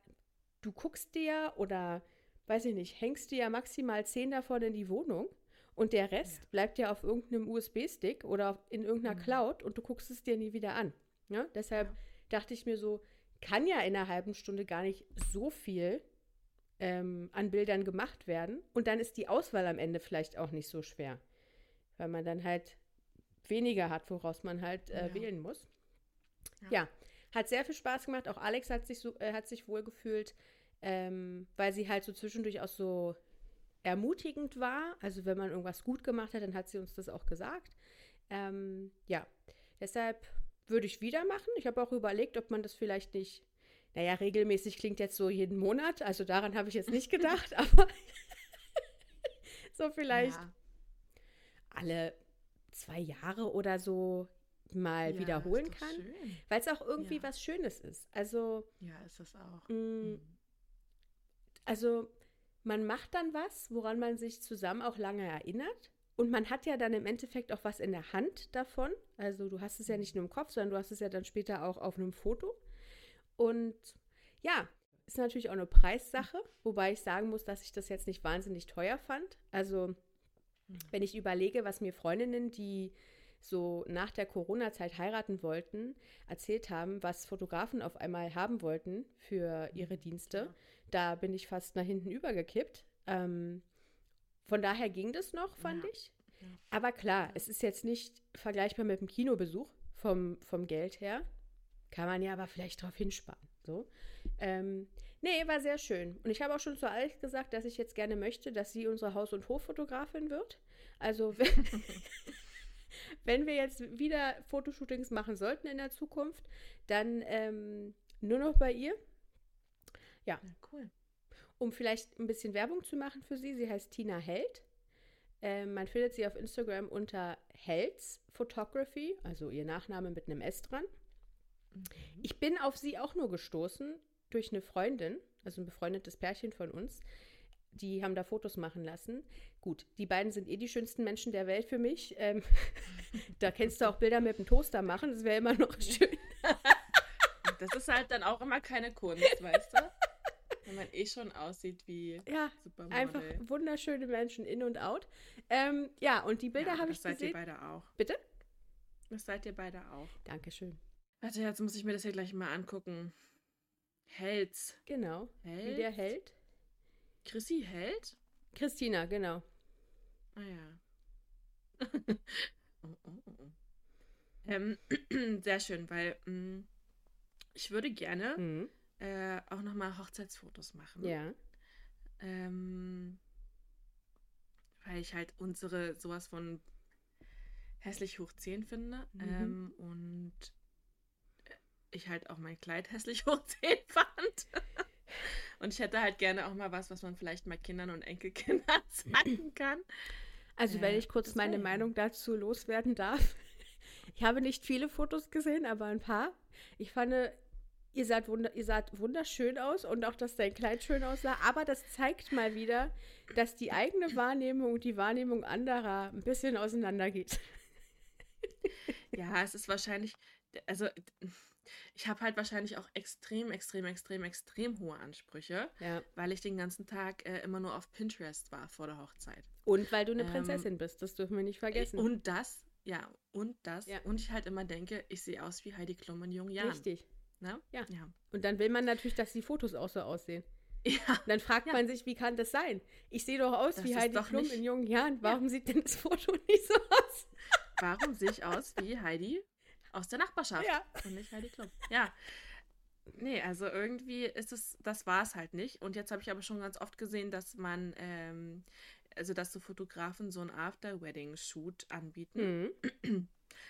du guckst dir oder, weiß ich nicht, hängst dir ja maximal 10 davon in die Wohnung. Und der Rest ja. bleibt ja auf irgendeinem USB-Stick oder in irgendeiner mhm. Cloud und du guckst es dir nie wieder an. Ja? Deshalb, ja. dachte ich mir so, kann ja in einer halben Stunde gar nicht so viel ähm, an Bildern gemacht werden. Und dann ist die Auswahl am Ende vielleicht auch nicht so schwer, weil man dann halt weniger hat, woraus man halt äh, ja. wählen muss. Ja. ja. Hat sehr viel Spaß gemacht. Auch Alex hat sich, so, äh, hat sich wohl gefühlt, ähm, weil sie halt so zwischendurch auch so ermutigend war. Also wenn man irgendwas gut gemacht hat, dann hat sie uns das auch gesagt. Ähm, ja, deshalb würde ich wieder machen. Ich habe auch überlegt, ob man das vielleicht nicht, naja, regelmäßig klingt jetzt so jeden Monat. Also daran habe ich jetzt nicht gedacht, aber so vielleicht ja. alle zwei Jahre oder so mal ja, wiederholen kann, weil es auch irgendwie ja. was Schönes ist. Also ja, ist es auch. Mh, mhm. Also man macht dann was, woran man sich zusammen auch lange erinnert. Und man hat ja dann im Endeffekt auch was in der Hand davon. Also du hast es ja nicht nur im Kopf, sondern du hast es ja dann später auch auf einem Foto. Und ja, ist natürlich auch eine Preissache, wobei ich sagen muss, dass ich das jetzt nicht wahnsinnig teuer fand. Also mhm. wenn ich überlege, was mir Freundinnen, die so nach der Corona-Zeit heiraten wollten, erzählt haben, was Fotografen auf einmal haben wollten für ihre Dienste. Ja. Da bin ich fast nach hinten übergekippt. Ähm, von daher ging das noch, fand ja. ich. Ja. Aber klar, es ist jetzt nicht vergleichbar mit dem Kinobesuch vom, vom Geld her. Kann man ja aber vielleicht darauf hinsparen. So. Ähm, nee, war sehr schön. Und ich habe auch schon zu Alex gesagt, dass ich jetzt gerne möchte, dass sie unsere Haus- und Hoffotografin wird. Also, wenn, wenn wir jetzt wieder Fotoshootings machen sollten in der Zukunft, dann ähm, nur noch bei ihr. Ja. ja. Cool. Um vielleicht ein bisschen Werbung zu machen für sie. Sie heißt Tina Held. Ähm, man findet sie auf Instagram unter Helds Photography, also ihr Nachname mit einem S dran. Mhm. Ich bin auf sie auch nur gestoßen durch eine Freundin, also ein befreundetes Pärchen von uns, die haben da Fotos machen lassen. Gut, die beiden sind eh die schönsten Menschen der Welt für mich. Ähm, da kennst du auch Bilder mit dem Toaster machen, das wäre immer noch schön. das ist halt dann auch immer keine Kunst, weißt du? Wenn man eh schon aussieht wie ja, Supermodel. Einfach wunderschöne Menschen in und out. Ähm, ja, und die Bilder ja, habe ich gesehen. Das seid ihr beide auch. Bitte? Das seid ihr beide auch. Dankeschön. Warte, jetzt muss ich mir das hier gleich mal angucken. Helds. Genau. Held? Wie der Held. Chrissy Held? Christina, genau. Ah ja. oh, oh, oh. Ähm, sehr schön, weil mh, mm, ich würde gerne mhm. äh, auch nochmal Hochzeitsfotos machen. Ja. Ähm, weil ich halt unsere sowas von hässlich hoch 10 finde. Mhm. Ähm, und ich halt auch mein Kleid hässlich hoch 10 fand. Und ich hätte halt gerne auch mal was, was man vielleicht mal Kindern und Enkelkindern zeigen kann. Also, äh, wenn ich kurz meine ja. Meinung dazu loswerden darf. Ich habe nicht viele Fotos gesehen, aber ein paar. Ich fand, ihr seid, wunder ihr seid wunderschön aus und auch, dass dein Kleid schön aussah. Aber das zeigt mal wieder, dass die eigene Wahrnehmung und die Wahrnehmung anderer ein bisschen auseinandergeht. Ja, es ist wahrscheinlich, also ich habe halt wahrscheinlich auch extrem, extrem, extrem, extrem hohe Ansprüche, ja. weil ich den ganzen Tag äh, immer nur auf Pinterest war vor der Hochzeit. Und weil du eine ähm, Prinzessin bist, das dürfen wir nicht vergessen. Und das, ja, und das. Ja. Und ich halt immer denke, ich sehe aus wie Heidi Klum in jungen Jahren. Richtig. Na? Ja. ja. Und dann will man natürlich, dass die Fotos auch so aussehen. Ja. Dann fragt ja. man sich, wie kann das sein? Ich sehe doch aus das wie Heidi Klum nicht... in jungen Jahren. Warum ja. sieht denn das Foto nicht so aus? Warum sehe ich aus wie Heidi aus der Nachbarschaft. Ja. Und nicht Heidi Klum. Ja. Nee, also irgendwie ist es, das war es halt nicht. Und jetzt habe ich aber schon ganz oft gesehen, dass man, ähm, also dass so Fotografen so ein After-Wedding-Shoot anbieten. Mhm.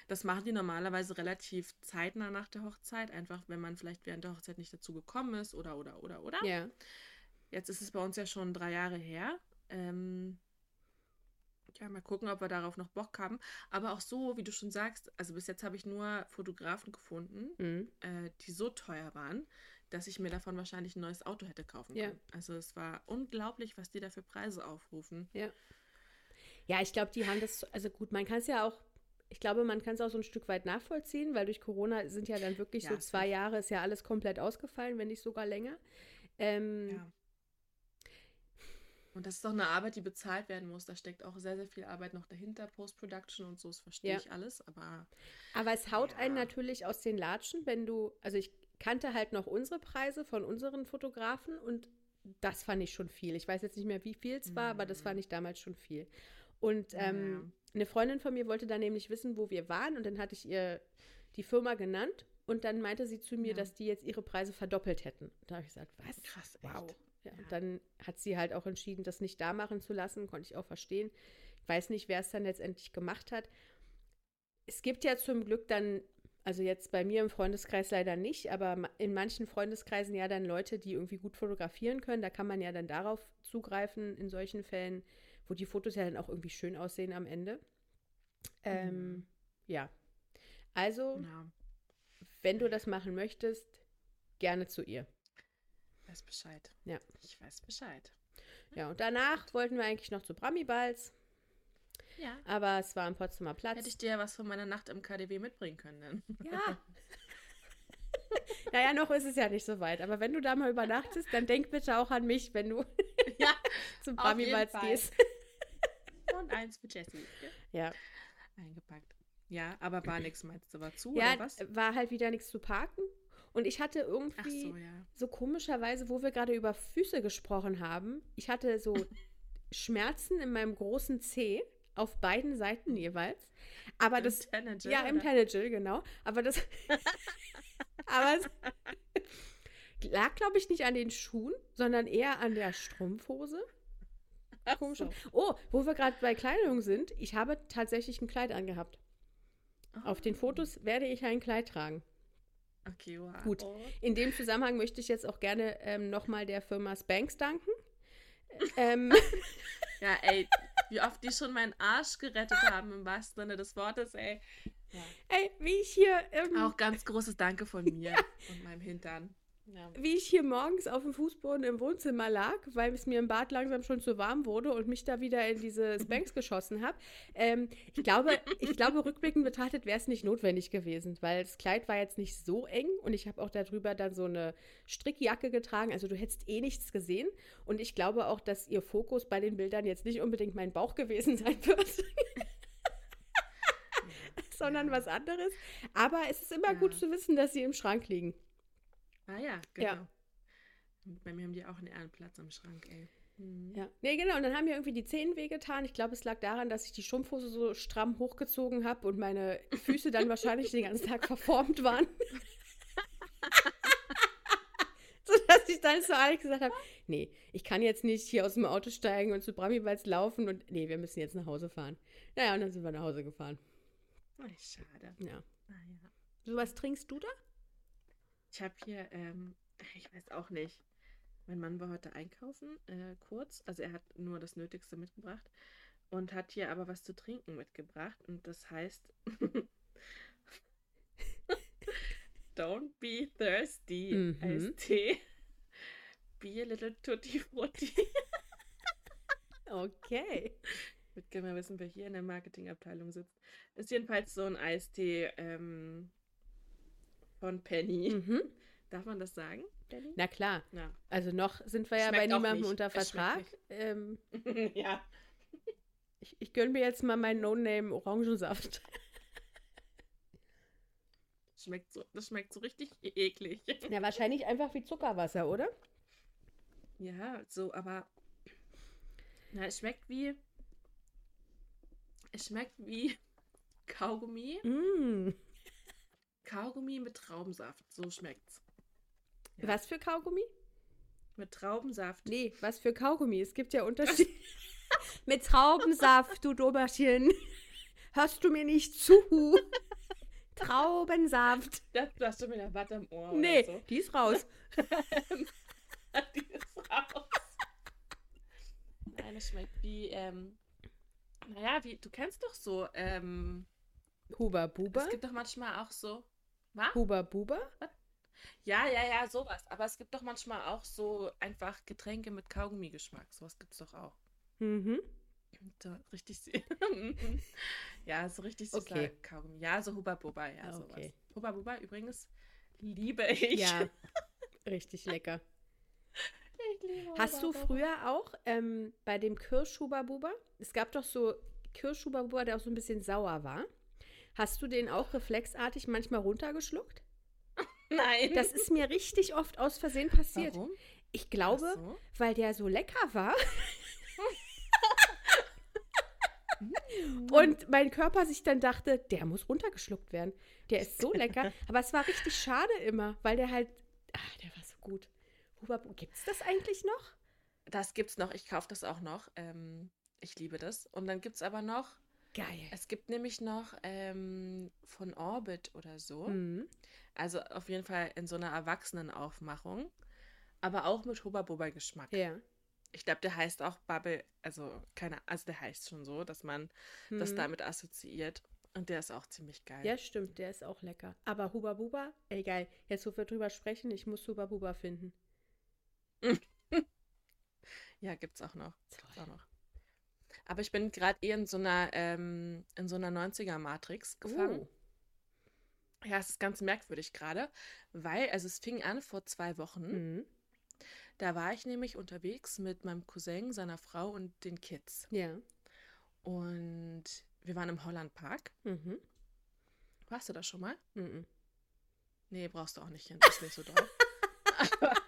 Das machen die normalerweise relativ zeitnah nach der Hochzeit, einfach wenn man vielleicht während der Hochzeit nicht dazu gekommen ist oder oder oder oder. Ja. Jetzt ist es bei uns ja schon drei Jahre her. Ähm, ja, mal gucken, ob wir darauf noch Bock haben. Aber auch so, wie du schon sagst, also bis jetzt habe ich nur Fotografen gefunden, mhm. äh, die so teuer waren, dass ich mir davon wahrscheinlich ein neues Auto hätte kaufen können. Ja. Also es war unglaublich, was die da für Preise aufrufen. Ja. Ja, ich glaube, die haben das, also gut, man kann es ja auch, ich glaube, man kann es auch so ein Stück weit nachvollziehen, weil durch Corona sind ja dann wirklich ja, so zwei Jahre, ist ja alles komplett ausgefallen, wenn nicht sogar länger. Ähm, ja. Und das ist doch eine Arbeit, die bezahlt werden muss. Da steckt auch sehr, sehr viel Arbeit noch dahinter, Post-Production und so, das verstehe ja. ich alles, aber. Aber es haut ja. einen natürlich aus den Latschen, wenn du, also ich kannte halt noch unsere Preise von unseren Fotografen und das fand ich schon viel. Ich weiß jetzt nicht mehr, wie viel es war, mhm. aber das fand mhm. ich damals schon viel. Und ähm, ja. eine Freundin von mir wollte dann nämlich wissen, wo wir waren und dann hatte ich ihr die Firma genannt und dann meinte sie zu mir, dass die jetzt ihre Preise verdoppelt hätten. Da habe ich gesagt, was? Krass, echt? wow. Ja, und dann hat sie halt auch entschieden, das nicht da machen zu lassen. Konnte ich auch verstehen. Ich weiß nicht, wer es dann letztendlich gemacht hat. Es gibt ja zum Glück dann, also jetzt bei mir im Freundeskreis leider nicht, aber in manchen Freundeskreisen ja dann Leute, die irgendwie gut fotografieren können. Da kann man ja dann darauf zugreifen in solchen Fällen, wo die Fotos ja dann auch irgendwie schön aussehen am Ende. Ähm, mhm. Ja. Also, ja. wenn du das machen möchtest, gerne zu ihr weiß Bescheid. Ja. Ich weiß Bescheid. Ja, und danach wollten wir eigentlich noch zu Bramibals. Ja. Aber es war am Potsdamer Platz. Hätte ich dir ja was von meiner Nacht im KDW mitbringen können. Denn. Ja. naja, noch ist es ja nicht so weit. Aber wenn du da mal übernachtest, dann denk bitte auch an mich, wenn du ja, zum Bramibals gehst. Und eins für Jessie. Ja. Eingepackt. Ja, aber war nichts, meinst du, war zu ja, oder was? war halt wieder nichts zu parken. Und ich hatte irgendwie so, ja. so, komischerweise, wo wir gerade über Füße gesprochen haben, ich hatte so Schmerzen in meinem großen Zeh auf beiden Seiten jeweils. Aber Im das Tanager, ja im Tanager genau. Aber das aber es lag glaube ich nicht an den Schuhen, sondern eher an der Strumpfhose. Komisch. So. Oh, wo wir gerade bei Kleidung sind, ich habe tatsächlich ein Kleid angehabt. Oh. Auf den Fotos werde ich ein Kleid tragen. Okay, wow. Gut. In dem Zusammenhang möchte ich jetzt auch gerne ähm, nochmal der Firma Spanx danken. ähm. ja, ey, wie oft die schon meinen Arsch gerettet haben, im wahrsten Sinne des Wortes, ey. Ja. Ey, wie ich hier. Ähm, auch ganz großes Danke von mir ja. und meinem Hintern. Ja. Wie ich hier morgens auf dem Fußboden im Wohnzimmer lag, weil es mir im Bad langsam schon zu warm wurde und mich da wieder in diese Spanks geschossen habe. Ähm, ich, glaube, ich glaube, rückblickend betrachtet wäre es nicht notwendig gewesen, weil das Kleid war jetzt nicht so eng und ich habe auch darüber dann so eine Strickjacke getragen. Also du hättest eh nichts gesehen. Und ich glaube auch, dass ihr Fokus bei den Bildern jetzt nicht unbedingt mein Bauch gewesen sein wird. sondern was anderes. Aber es ist immer ja. gut zu wissen, dass sie im Schrank liegen. Ah ja, genau. Ja. Bei mir haben die auch einen Ehrenplatz am Schrank, ey. Mhm. Ja. Nee, genau. Und dann haben mir irgendwie die Zehen wehgetan. Ich glaube, es lag daran, dass ich die Strumpfhose so stramm hochgezogen habe und meine Füße dann wahrscheinlich den ganzen Tag verformt waren. so dass ich dann zu Alex gesagt habe, nee, ich kann jetzt nicht hier aus dem Auto steigen und zu Bramibals laufen und nee, wir müssen jetzt nach Hause fahren. Naja, und dann sind wir nach Hause gefahren. Oh, schade. Ja. Ah, ja. So was trinkst du da? Ich habe hier, ähm, ich weiß auch nicht. Mein Mann war heute einkaufen, äh, kurz. Also er hat nur das Nötigste mitgebracht und hat hier aber was zu trinken mitgebracht. Und das heißt Don't be thirsty. Mhm. Eistee. Be a little tutti frutti. okay. Mit gerne wissen, wer hier in der Marketingabteilung sitzt. Ist jedenfalls so ein Eistee, ähm, von Penny. Mhm. Darf man das sagen, Penny? Na klar. Ja. Also noch sind wir ja bei niemandem unter Vertrag. Ähm, ja. Ich, ich gönne mir jetzt mal meinen No-Name Orangensaft. Schmeckt so, das schmeckt so richtig e-, eklig. Ja, wahrscheinlich einfach wie Zuckerwasser, oder? Ja, so, aber na, es schmeckt wie es schmeckt wie Kaugummi. Mm. Kaugummi mit Traubensaft. So schmeckt's. Ja. Was für Kaugummi? Mit Traubensaft. Nee, was für Kaugummi? Es gibt ja Unterschiede. mit Traubensaft, du Doberchen. Hörst du mir nicht zu? Traubensaft. Das hast du mir eine Watte im Ohr. Nee, so. die ist raus. die ist raus. Nein, es schmeckt wie, ähm, naja, wie, du kennst doch so, ähm, Huba Buba? Es gibt doch manchmal auch so, was? Huba Buba? Ja, ja, ja, sowas. Aber es gibt doch manchmal auch so einfach Getränke mit Kaugummi-Geschmack. Sowas gibt es doch auch. Mhm. So, richtig. ja, so richtig süßer okay. Kaugummi. Ja, so Huba Buba, ja, sowas. Okay. Huba Buba übrigens liebe ich. Ja, richtig lecker. Hast du früher auch ähm, bei dem Kirschhuberbuber, es gab doch so Kirschhuberbuber, der auch so ein bisschen sauer war. Hast du den auch reflexartig manchmal runtergeschluckt? Nein. Das ist mir richtig oft aus Versehen passiert. Warum? Ich glaube, so. weil der so lecker war. Und mein Körper sich dann dachte, der muss runtergeschluckt werden. Der ist so lecker. Aber es war richtig schade immer, weil der halt, ah, der war so gut. Gibt es das eigentlich noch? Das gibt's noch. Ich kaufe das auch noch. Ähm, ich liebe das. Und dann gibt es aber noch. Geil. Es gibt nämlich noch ähm, von Orbit oder so. Mhm. Also auf jeden Fall in so einer Erwachsenenaufmachung. Aber auch mit Hubba-Bubba-Geschmack. Ja. Ich glaube, der heißt auch Bubble, also keine, also der heißt schon so, dass man Mhm. das damit assoziiert. Und der ist auch ziemlich geil. Ja, stimmt, der ist auch lecker. Aber Huba Buba, ey geil. Jetzt, wo wir drüber sprechen, ich muss Huba Buba finden. Ja, gibt's auch noch. Gibt's auch noch. Aber ich bin gerade eh in so einer, ähm, in so einer 90er-Matrix gefangen. Oh. Ja, es ist ganz merkwürdig gerade, weil, also es fing an vor zwei Wochen. Mhm. Da war ich nämlich unterwegs mit meinem Cousin, seiner Frau und den Kids. Ja. Und wir waren im Hollandpark. Mhm. Warst du da schon mal? Mhm. Nee, brauchst du auch nicht hin. Ist nicht so doll.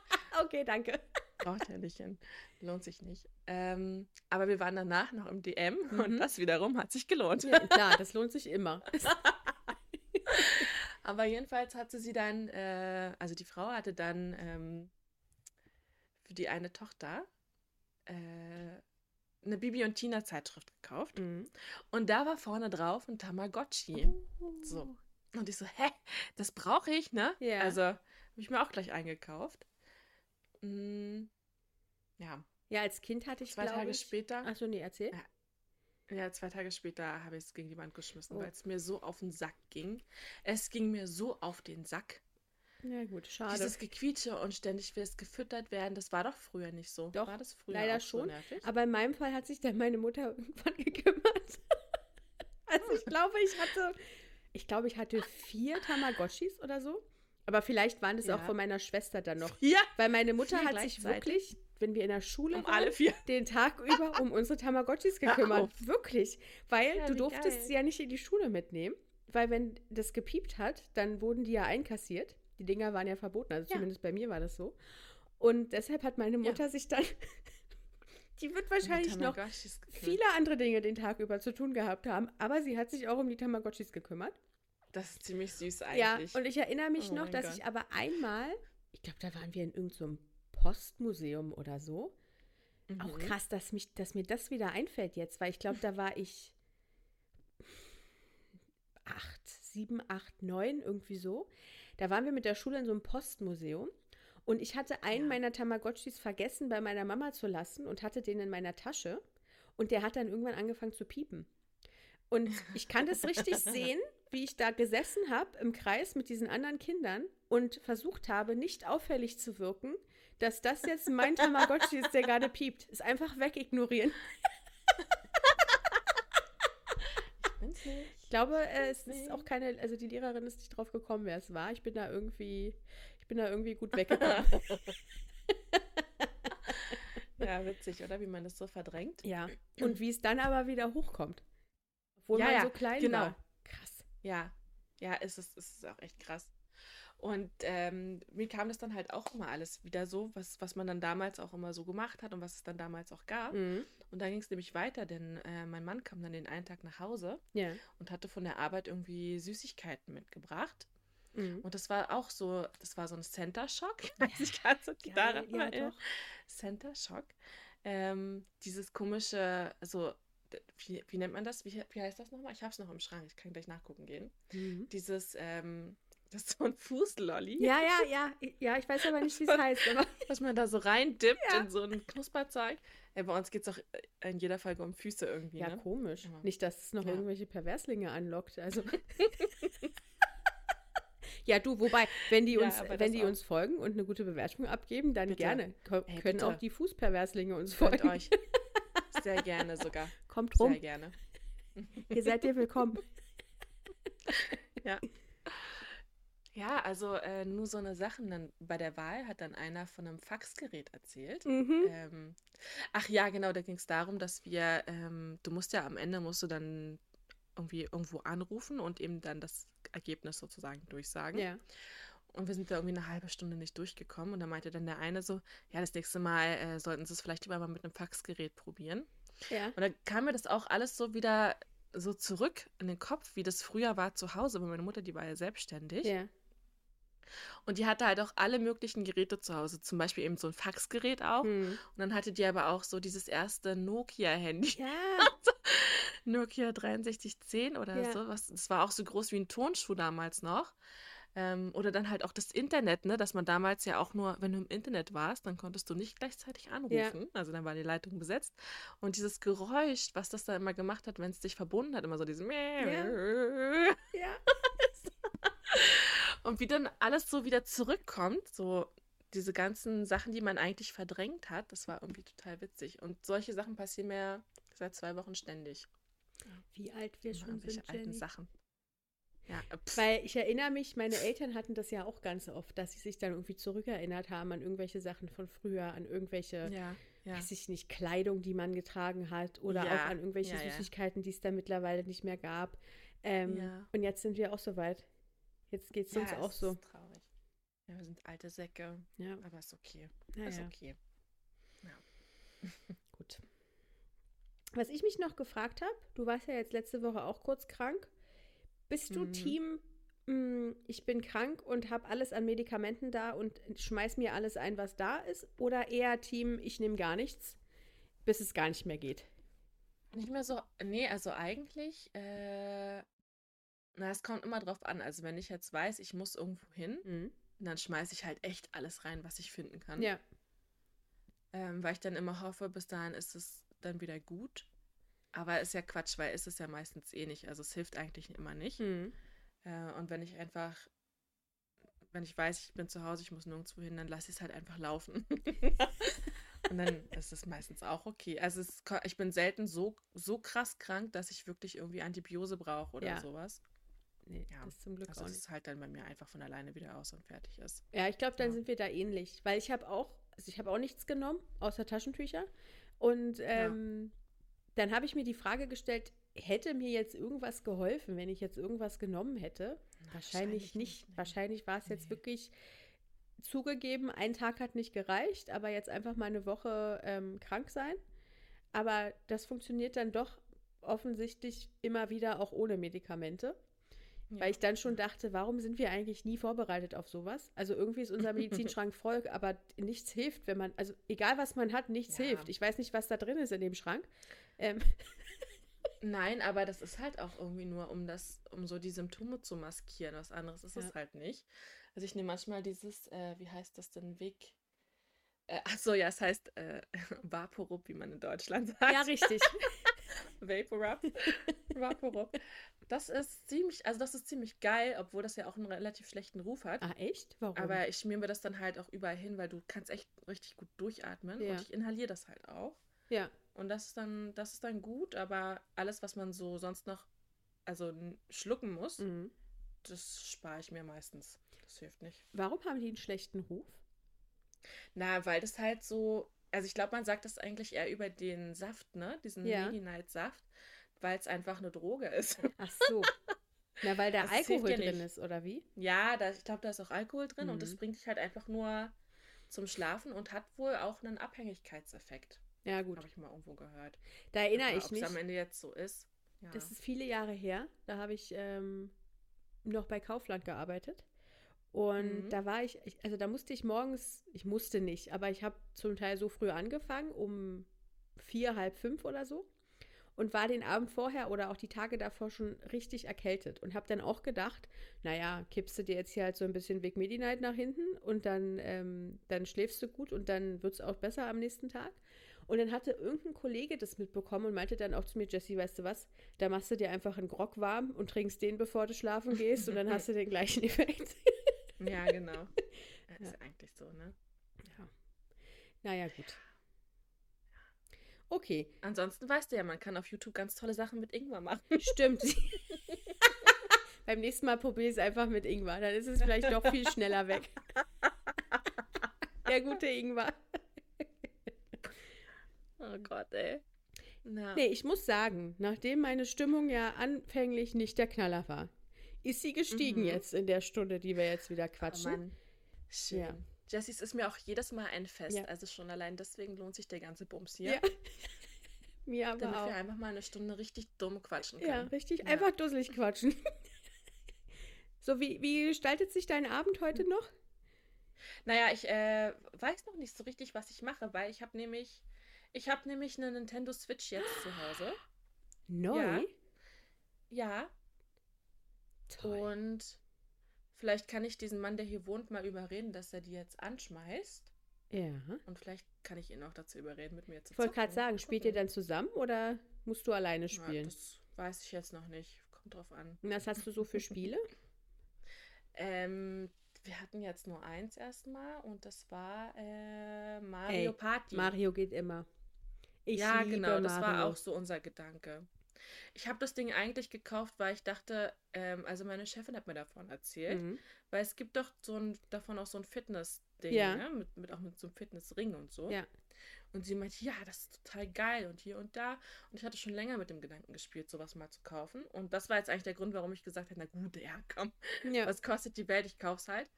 Okay, danke. Braucht nicht hin. Lohnt sich nicht. Ähm, aber wir waren danach noch im DM und Mhm. das wiederum hat sich gelohnt. Ja, klar, das lohnt sich immer. Aber jedenfalls hatte sie dann, äh, also die Frau hatte dann ähm, für die eine Tochter äh, eine Bibi und Tina Zeitschrift gekauft. Mhm. Und da war vorne drauf ein Tamagotchi. So. Und ich so, hä, das brauche ich, ne? Ja. Also habe ich mir auch gleich eingekauft. Mm, ja, Ja, als Kind hatte ich zwei Tage ich... später, Achso, nee, erzähl. Ja. ja, zwei Tage später habe ich es gegen die Wand geschmissen, Oh. weil es mir so auf den Sack ging. Es ging mir so auf den Sack. Ja, gut, schade. Dieses Gequietsche und ständig will es gefüttert werden, das war doch früher nicht so. Doch, war das früher leider so schon. nervig? Aber in meinem Fall hat sich dann meine Mutter irgendwann gekümmert. also ich glaube, ich hatte, ich glaube, ich hatte vier Tamagotchis oder so. Aber vielleicht waren das auch Ja. von meiner Schwester dann noch. Ja, Weil meine Mutter Vier hat sich wirklich, wenn wir in der Schule um waren, alle vier. den Tag über um unsere Tamagotchis gekümmert. Wirklich. Weil Ja, du durftest geil. sie ja nicht in die Schule mitnehmen. Weil wenn das gepiept hat, dann wurden die ja einkassiert. Die Dinger waren ja verboten, also Ja. zumindest bei mir war das so. Und deshalb hat meine Mutter sich dann, die wird wahrscheinlich noch viele andere Dinge den Tag über zu tun gehabt haben, aber sie hat sich auch um die Tamagotchis gekümmert. Das ist ziemlich süß Ja, eigentlich. und ich erinnere mich Oh noch, dass Gott. ich aber einmal, ich glaube, da waren wir in irgendeinem Postmuseum oder so. Auch Mhm. krass, dass, mich, dass mir das wieder einfällt jetzt, weil ich glaube, da war ich acht, sieben, acht, neun, irgendwie so. Da waren wir mit der Schule in so einem Postmuseum und ich hatte einen Ja. meiner Tamagotchis vergessen bei meiner Mama zu lassen und hatte den in meiner Tasche und der hat dann irgendwann angefangen zu piepen. Und ich kann das richtig sehen, wie ich da gesessen habe im Kreis mit diesen anderen Kindern und versucht habe, nicht auffällig zu wirken, dass das jetzt mein Tamagotchi ist, der gerade piept. Ist einfach wegignorieren. Ich bin's nicht. Ich glaube, äh, es Nee. ist auch keine, also die Lehrerin ist nicht drauf gekommen, wer es war. Ich bin da irgendwie, ich bin da irgendwie gut weggekommen. ja, witzig, oder? Wie man das so verdrängt. ja. Und wie es dann aber wieder hochkommt. Obwohl Ja, man ja, so klein genau. war. Krass. Ja, ja, es ist, es ist auch echt krass. Und ähm, mir kam das dann halt auch immer alles wieder so, was, was man dann damals auch immer so gemacht hat und was es dann damals auch gab. Mhm. Und dann ging es nämlich weiter, denn äh, mein Mann kam dann den einen Tag nach Hause Ja. und hatte von der Arbeit irgendwie Süßigkeiten mitgebracht. Mhm. Und das war auch so, das war so ein Center Shock. Ich die Geil, daran ja, erinnern. doch. Center Shock. Ähm, dieses komische, also, wie, wie nennt man das? Wie, wie heißt das nochmal? Ich habe es noch im Schrank, ich kann gleich nachgucken gehen. Mhm. Dieses, ähm, das ist so ein Fußlolli, Ja, ja, ja. Ja, ich weiß aber nicht, wie es heißt. Aber was man da so reindippt Ja. in so ein Knusperzeug. Äh, bei uns geht es auch in jeder Folge um Füße irgendwie, ja, ne? komisch. Ja. Nicht, dass es noch Ja. irgendwelche Perverslinge anlockt. Also. ja, du, wobei, wenn die Ja, uns, wenn die auch. uns folgen und eine gute Bewertung abgeben, dann Bitte. gerne. Ko Ey, können bitte. auch die Fußperverslinge uns folgen. euch. Sehr gerne sogar. Kommt Sehr rum. gerne. Ihr seid ihr willkommen. Ja. Ja, also äh, nur so eine Sache. Dann bei der Wahl hat dann einer von einem Faxgerät erzählt. Mhm. Ähm, ach ja, genau, da ging es darum, dass wir, ähm, du musst ja am Ende musst du dann irgendwie irgendwo anrufen und eben dann das Ergebnis sozusagen durchsagen. Ja. Und wir sind da irgendwie eine halbe Stunde nicht durchgekommen. Und da meinte dann der eine so, ja, das nächste Mal äh, sollten sie es vielleicht lieber mal mit einem Faxgerät probieren. Ja. Und dann kam mir das auch alles so wieder so zurück in den Kopf, wie das früher war zu Hause, weil meine Mutter, die war ja selbstständig. Ja. Und die hatte halt auch alle möglichen Geräte zu Hause, zum Beispiel eben so ein Faxgerät auch. Hm. Und dann hatte die aber auch so dieses erste Nokia-Handy. Ja. Nokia 6310 oder ja. so. Das war auch so groß wie ein Tonschuh damals noch. Ähm, oder dann halt auch das Internet, ne, dass man damals ja auch nur, wenn du im Internet warst, dann konntest du nicht gleichzeitig anrufen. Ja. Also dann war die Leitung besetzt. Und dieses Geräusch, was das da immer gemacht hat, wenn es dich verbunden hat, immer so dieses ja. ja. Und wie dann alles so wieder zurückkommt, so diese ganzen Sachen, die man eigentlich verdrängt hat, das war irgendwie total witzig. Und solche Sachen passieren mir seit zwei Wochen ständig. Wie alt wir schon sind, alten Sachen. Ja, Weil ich erinnere mich, meine Eltern hatten das ja auch ganz oft, dass sie sich dann irgendwie zurückerinnert haben an irgendwelche Sachen von früher, an irgendwelche, ja, ja. weiß ich nicht, Kleidung, die man getragen hat oder ja, auch an irgendwelche Süßigkeiten, die es da mittlerweile nicht mehr gab. Ähm, und jetzt sind wir auch so weit. Jetzt geht es uns auch so. Ist traurig. Ja, wir sind alte Säcke. Ja. Aber ist okay. Ja, ist okay. Gut. Was ich mich noch gefragt habe, du warst ja jetzt letzte Woche auch kurz krank. Bist du mhm. Team, mh, mm, ich bin krank und habe alles an Medikamenten da und schmeiß mir alles ein, was da ist? Oder eher Team, ich nehme gar nichts, bis es gar nicht mehr geht? Nicht mehr so, nee, also eigentlich äh, na, es kommt immer drauf an. Also, wenn ich jetzt weiß, ich muss irgendwo hin, mhm. dann schmeiße ich halt echt alles rein, was ich finden kann. Ja. Ähm, weil ich dann immer hoffe, bis dahin ist es dann wieder gut. Aber ist ja Quatsch, weil ist es ja meistens eh nicht. Also es hilft eigentlich immer nicht. Mhm. Äh, und wenn ich einfach, wenn ich weiß, ich bin zu Hause, ich muss nirgendwo hin, dann lasse ich es halt einfach laufen. und dann ist es meistens auch okay. Also es, ich bin selten so, so krass krank, dass ich wirklich irgendwie Antibiose brauche oder ja. sowas. Nee, ja, das zum Glück also auch nicht. es halt dann bei mir einfach von alleine wieder aus und fertig ist. Ja, ich glaube, dann ja. sind wir da ähnlich. Weil ich habe auch, also ich habe auch nichts genommen, außer Taschentücher. Und ähm, ja. Dann habe ich mir die Frage gestellt, hätte mir jetzt irgendwas geholfen, wenn ich jetzt irgendwas genommen hätte? Na, wahrscheinlich, wahrscheinlich, nicht. Nee. Wahrscheinlich war es nee. jetzt wirklich zugegeben, ein Tag hat nicht gereicht, aber jetzt einfach mal eine Woche ähm, krank sein. Aber das funktioniert dann doch offensichtlich immer wieder auch ohne Medikamente. Ja. Weil ich dann schon dachte, warum sind wir eigentlich nie vorbereitet auf sowas? Also irgendwie ist unser Medizinschrank voll, aber nichts hilft, wenn man, also egal was man hat, nichts ja. hilft. Ich weiß nicht, was da drin ist in dem Schrank. Ähm. Nein, aber das ist halt auch irgendwie nur, um das, um so die Symptome zu maskieren. Was anderes ist ja. es halt nicht. Also ich nehme manchmal dieses, äh, wie heißt das denn, Weg? Äh, achso, ja, es heißt äh, Vaporub, wie man in Deutschland sagt. Ja, richtig. Vaporub. Vaporub. Das ist ziemlich, also das ist ziemlich geil, obwohl das ja auch einen relativ schlechten Ruf hat. Ah, echt? Warum? Aber ich schmier mir das dann halt auch überall hin, weil du kannst echt richtig gut durchatmen ja. und ich inhaliere das halt auch. Ja. Und das ist dann, das ist dann gut, aber alles, was man so sonst noch, also schlucken muss, mhm. das spare ich mir meistens. Das hilft nicht. Warum haben die einen schlechten Ruf? Na, weil das halt so, also ich glaube, man sagt das eigentlich eher über den Saft, ne? Diesen ja. Medi-Night-Saft weil es einfach eine Droge ist. Ach so. Na, weil da Alkohol drin ist, oder wie? Ja, da, ich glaube, da ist auch Alkohol drin mhm. und das mhm. bringt dich halt einfach nur zum Schlafen und hat wohl auch einen Abhängigkeitseffekt. Ja, gut. Habe ich mal irgendwo gehört. Da erinnere ich mich. Ob es am Ende jetzt so ist. Ja. Das ist viele Jahre her. Da habe ich ähm, noch bei Kaufland gearbeitet. Und mhm. da war ich, also da musste ich morgens, ich musste nicht, aber ich habe zum Teil so früh angefangen, um vier, halb fünf oder so und war den Abend vorher oder auch die Tage davor schon richtig erkältet und habe dann auch gedacht, naja, kippst du dir jetzt hier halt so ein bisschen Weg Medi Night nach hinten und dann, ähm, dann schläfst du gut und dann wird es auch besser am nächsten Tag. Und dann hatte irgendein Kollege das mitbekommen und meinte dann auch zu mir, Jesse, weißt du was, da machst du dir einfach einen Grog warm und trinkst den, bevor du schlafen gehst und dann hast du den gleichen Effekt. Ja, genau. Das ist ja. eigentlich so, ne? Ja. Naja, gut. Okay. Ansonsten weißt du ja, man kann auf YouTube ganz tolle Sachen mit Ingwer machen. Stimmt. Beim nächsten Mal probiere ich es einfach mit Ingwer. Dann ist es vielleicht doch viel schneller weg. Der gute Ingwer. Oh Gott, ey. Ja. Nee, ich muss sagen, nachdem meine Stimmung ja anfänglich nicht der Knaller war, ist sie gestiegen mhm. jetzt in der Stunde, die wir jetzt wieder quatschen. Oh. Schön. Ja. Jessys ist mir auch jedes Mal ein Fest. Ja. Also schon allein deswegen lohnt sich der ganze Bums hier. Ja. mir aber Damit auch. wir einfach mal eine Stunde richtig dumm quatschen können. Ja, richtig ja. einfach dusselig quatschen. so, wie, wie gestaltet sich dein Abend heute noch? Naja, ich äh, weiß noch nicht so richtig, was ich mache, weil ich habe nämlich, ich habe nämlich eine Nintendo Switch jetzt zu Hause. Neu? Ja. ja. Toll. Und Vielleicht kann ich diesen Mann, der hier wohnt, mal überreden, dass er die jetzt anschmeißt. Ja. Und vielleicht kann ich ihn auch dazu überreden, mit mir zu Ich wollte gerade sagen, spielt ihr dann zusammen oder musst du alleine spielen? Ja, das weiß ich jetzt noch nicht. Kommt drauf an. Und was hast du so für Spiele? ähm, wir hatten jetzt nur eins erstmal und das war äh, Mario Ey, Party. Mario geht immer. Ich ja, genau, das Mario. war auch so unser Gedanke. Ich habe das Ding eigentlich gekauft, weil ich dachte, ähm, also meine Chefin hat mir davon erzählt, mhm. weil es gibt doch so ein, davon auch so ein Fitness-Ding, ja. ne? mit, mit, auch mit so einem Fitnessring und so. Ja. Und sie meinte, ja, das ist total geil und hier und da. Und ich hatte schon länger mit dem Gedanken gespielt, sowas mal zu kaufen. Und das war jetzt eigentlich der Grund, warum ich gesagt habe, na gut, ja, komm, ja. was kostet die Welt, ich kauf's halt.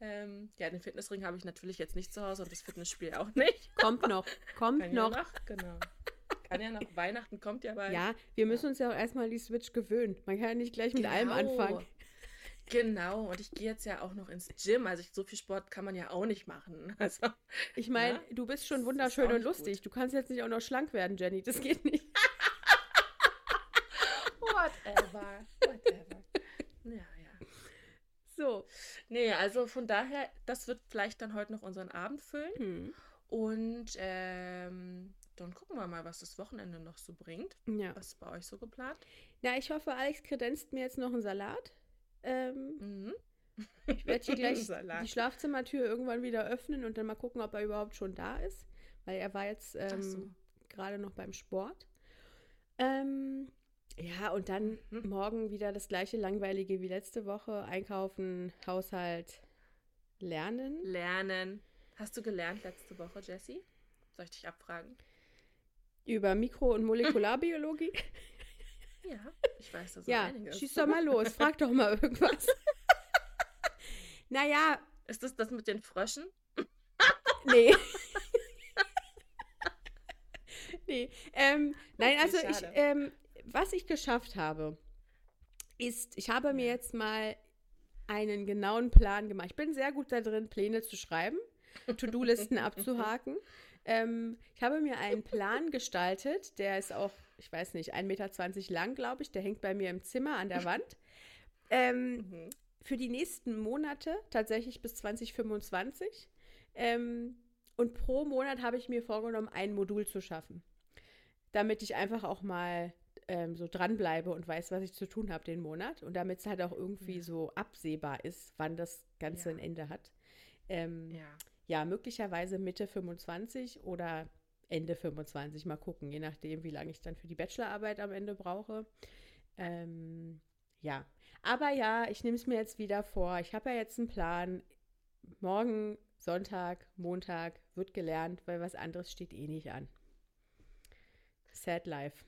Ähm, ja, den Fitnessring habe ich natürlich jetzt nicht zu Hause und das Fitnessspiel auch nicht. Kommt noch, kommt noch. noch. Genau. Kann ja noch, Weihnachten kommt ja bald. Ja, wir müssen uns ja auch erstmal die Switch gewöhnen. Man kann ja nicht gleich mit genau. allem anfangen. Genau, und ich gehe jetzt ja auch noch ins Gym. Also ich, so viel Sport kann man ja auch nicht machen. Also, ich meine, ja, du bist schon wunderschön und lustig. Gut. Du kannst jetzt nicht auch noch schlank werden, Jenny. Das geht nicht. Whatever. Whatever. Ja, ja. So. Nee, also von daher, das wird vielleicht dann heute noch unseren Abend füllen. Hm. Und ähm, dann gucken wir mal, was das Wochenende noch so bringt. Ja. Was ist bei euch so geplant? Ja, ich hoffe, Alex kredenzt mir jetzt noch einen Salat. Ähm, mhm. Ich werde hier gleich die Schlafzimmertür irgendwann wieder öffnen und dann mal gucken, ob er überhaupt schon da ist. Weil er war jetzt ähm, so. gerade noch beim Sport. Ähm, ja, und dann mhm. morgen wieder das gleiche langweilige wie letzte Woche. Einkaufen, Haushalt, lernen. Lernen. Hast du gelernt letzte Woche, Jessie? Soll ich dich abfragen? Über Mikro- und Molekularbiologie? Ja, ich weiß das ja, einiges. Schieß doch mal los, frag doch mal irgendwas. naja. Ist das das mit den Fröschen? nee. nee. Ähm, nein, also ich, ähm, was ich geschafft habe, ist, ich habe mir jetzt mal einen genauen Plan gemacht. Ich bin sehr gut da drin, Pläne zu schreiben, To-Do-Listen abzuhaken. Ähm, ich habe mir einen Plan gestaltet, der ist auch, ich weiß nicht, 1,20 Meter lang, glaube ich. Der hängt bei mir im Zimmer an der Wand. Ähm, mhm. Für die nächsten Monate, tatsächlich bis 2025. Ähm, und pro Monat habe ich mir vorgenommen, ein Modul zu schaffen. Damit ich einfach auch mal ähm, so dranbleibe und weiß, was ich zu tun habe den Monat. Und damit es halt auch irgendwie ja. so absehbar ist, wann das Ganze ja. ein Ende hat. Ähm, ja ja, möglicherweise Mitte 25 oder Ende 25. Mal gucken, je nachdem, wie lange ich dann für die Bachelorarbeit am Ende brauche. Ähm, ja, aber ja, ich nehme es mir jetzt wieder vor. Ich habe ja jetzt einen Plan. Morgen, Sonntag, Montag wird gelernt, weil was anderes steht eh nicht an. Sad Life.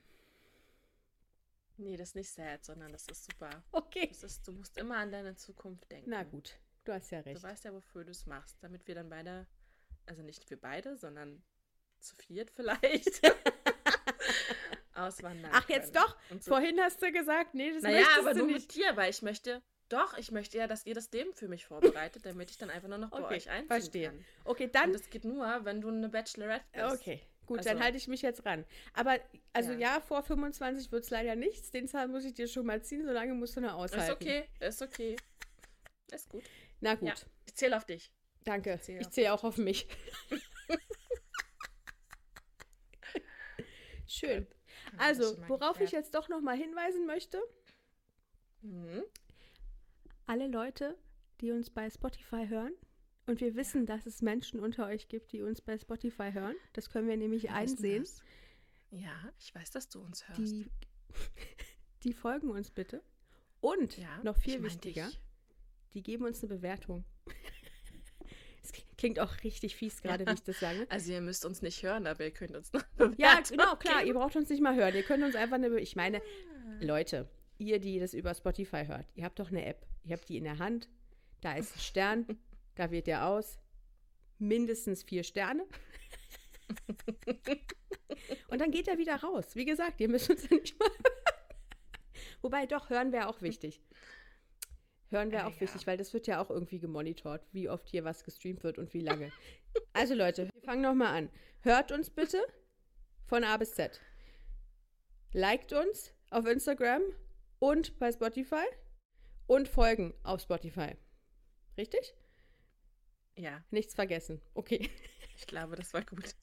Nee, das ist nicht sad, sondern das ist super. Okay. Ist, du musst immer an deine Zukunft denken. Na gut. Du hast ja recht. Du weißt ja, wofür du es machst, damit wir dann beide, also nicht wir beide, sondern zu viert vielleicht, auswandern. Ach, jetzt können. doch? So. Vorhin hast du gesagt, nee, das naja, aber du nur nicht. mit dir, weil ich möchte, doch, ich möchte ja, dass ihr das Leben für mich vorbereitet, damit ich dann einfach nur noch bei euch einziehen verstehe. kann. Okay, dann. Und das geht nur, wenn du eine Bachelorette bist. Okay. Gut, also, dann halte ich mich jetzt ran. Aber, also ja, ja vor 25 wird es leider nichts. Den Zahl muss ich dir schon mal ziehen, solange musst du noch aushalten. Ist okay, ist okay. Ist gut. Na gut. Ja, ich zähle auf dich. Danke. Ich zähle zähl auch auf mich. Schön. Also, worauf ich jetzt doch noch mal hinweisen möchte. Mhm. Alle Leute, die uns bei Spotify hören, und wir wissen, dass es Menschen unter euch gibt, die uns bei Spotify hören. Das können wir nämlich wir einsehen. Ja, ich weiß, dass du uns hörst. Die, die folgen uns bitte Und ja, noch viel wichtiger, dich. Die geben uns eine Bewertung. Es klingt auch richtig fies gerade, ja. wie ich das sage. Also ihr müsst uns nicht hören, aber ihr könnt uns noch bewerten. Ja, genau, klar, ihr braucht uns nicht mal hören. Ihr könnt uns einfach eine, ich meine, ah. Leute, ihr, die das über Spotify hört, ihr habt doch eine App. Ihr habt die in der Hand. Da ist ein Stern, da wählt ihr aus. Mindestens vier Sterne. Und dann geht er wieder raus. Wie gesagt, ihr müsst uns ja nicht mal Wobei, doch, hören wäre auch wichtig. Hören wäre äh, auch ja. wichtig, weil das wird ja auch irgendwie gemonitort, wie oft hier was gestreamt wird und wie lange. also Leute, wir fangen nochmal an. Hört uns bitte von A bis Z. Liked uns auf Instagram und bei Spotify und folgen auf Spotify. Richtig? Ja. Nichts vergessen. Okay. Ich glaube, das war gut.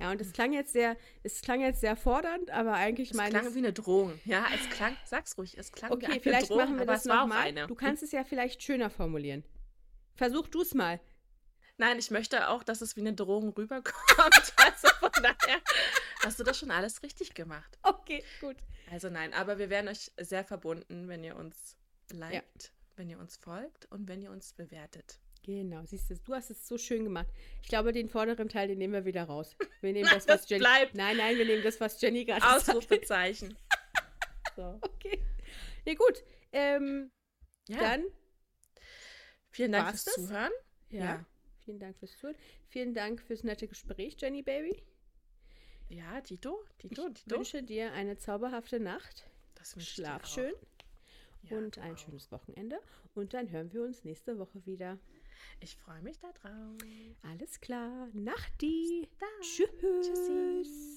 Ja, und es klang jetzt sehr, es klang jetzt sehr fordernd, aber eigentlich meine Es klang wie eine Drohung. Ja, es klang, sag's ruhig, es klang okay, wie eine vielleicht Drohung, machen wir das nochmal. Du kannst es ja vielleicht schöner formulieren. Versuch du es mal. Nein, ich möchte auch, dass es wie eine Drohung rüberkommt. Also von daher hast du das schon alles richtig gemacht. Okay, gut. Also nein, aber wir wären euch sehr verbunden, wenn ihr uns liked, ja. wenn ihr uns folgt und wenn ihr uns bewertet. Genau, siehst du, du hast es so schön gemacht. Ich glaube, den vorderen Teil, den nehmen wir wieder raus. Wir nehmen das, was das Jenny. Bleibt. Nein, nein, wir nehmen das, was Jenny gerade Ausrufezeichen. so. Okay. Nee, gut. Ähm, ja. Dann. Vielen Dank fürs das? Zuhören. Ja. ja. Vielen Dank fürs Zuhören. Vielen Dank fürs nette Gespräch, Jenny Baby. Ja, Tito. Tito, ich Tito. wünsche dir eine zauberhafte Nacht. Das Schlaf schön. Ja, und ein schönes Wochenende. Und dann hören wir uns nächste Woche wieder. Ich freue mich darauf. Alles klar. Nachti. Tschüss. Tschüssi.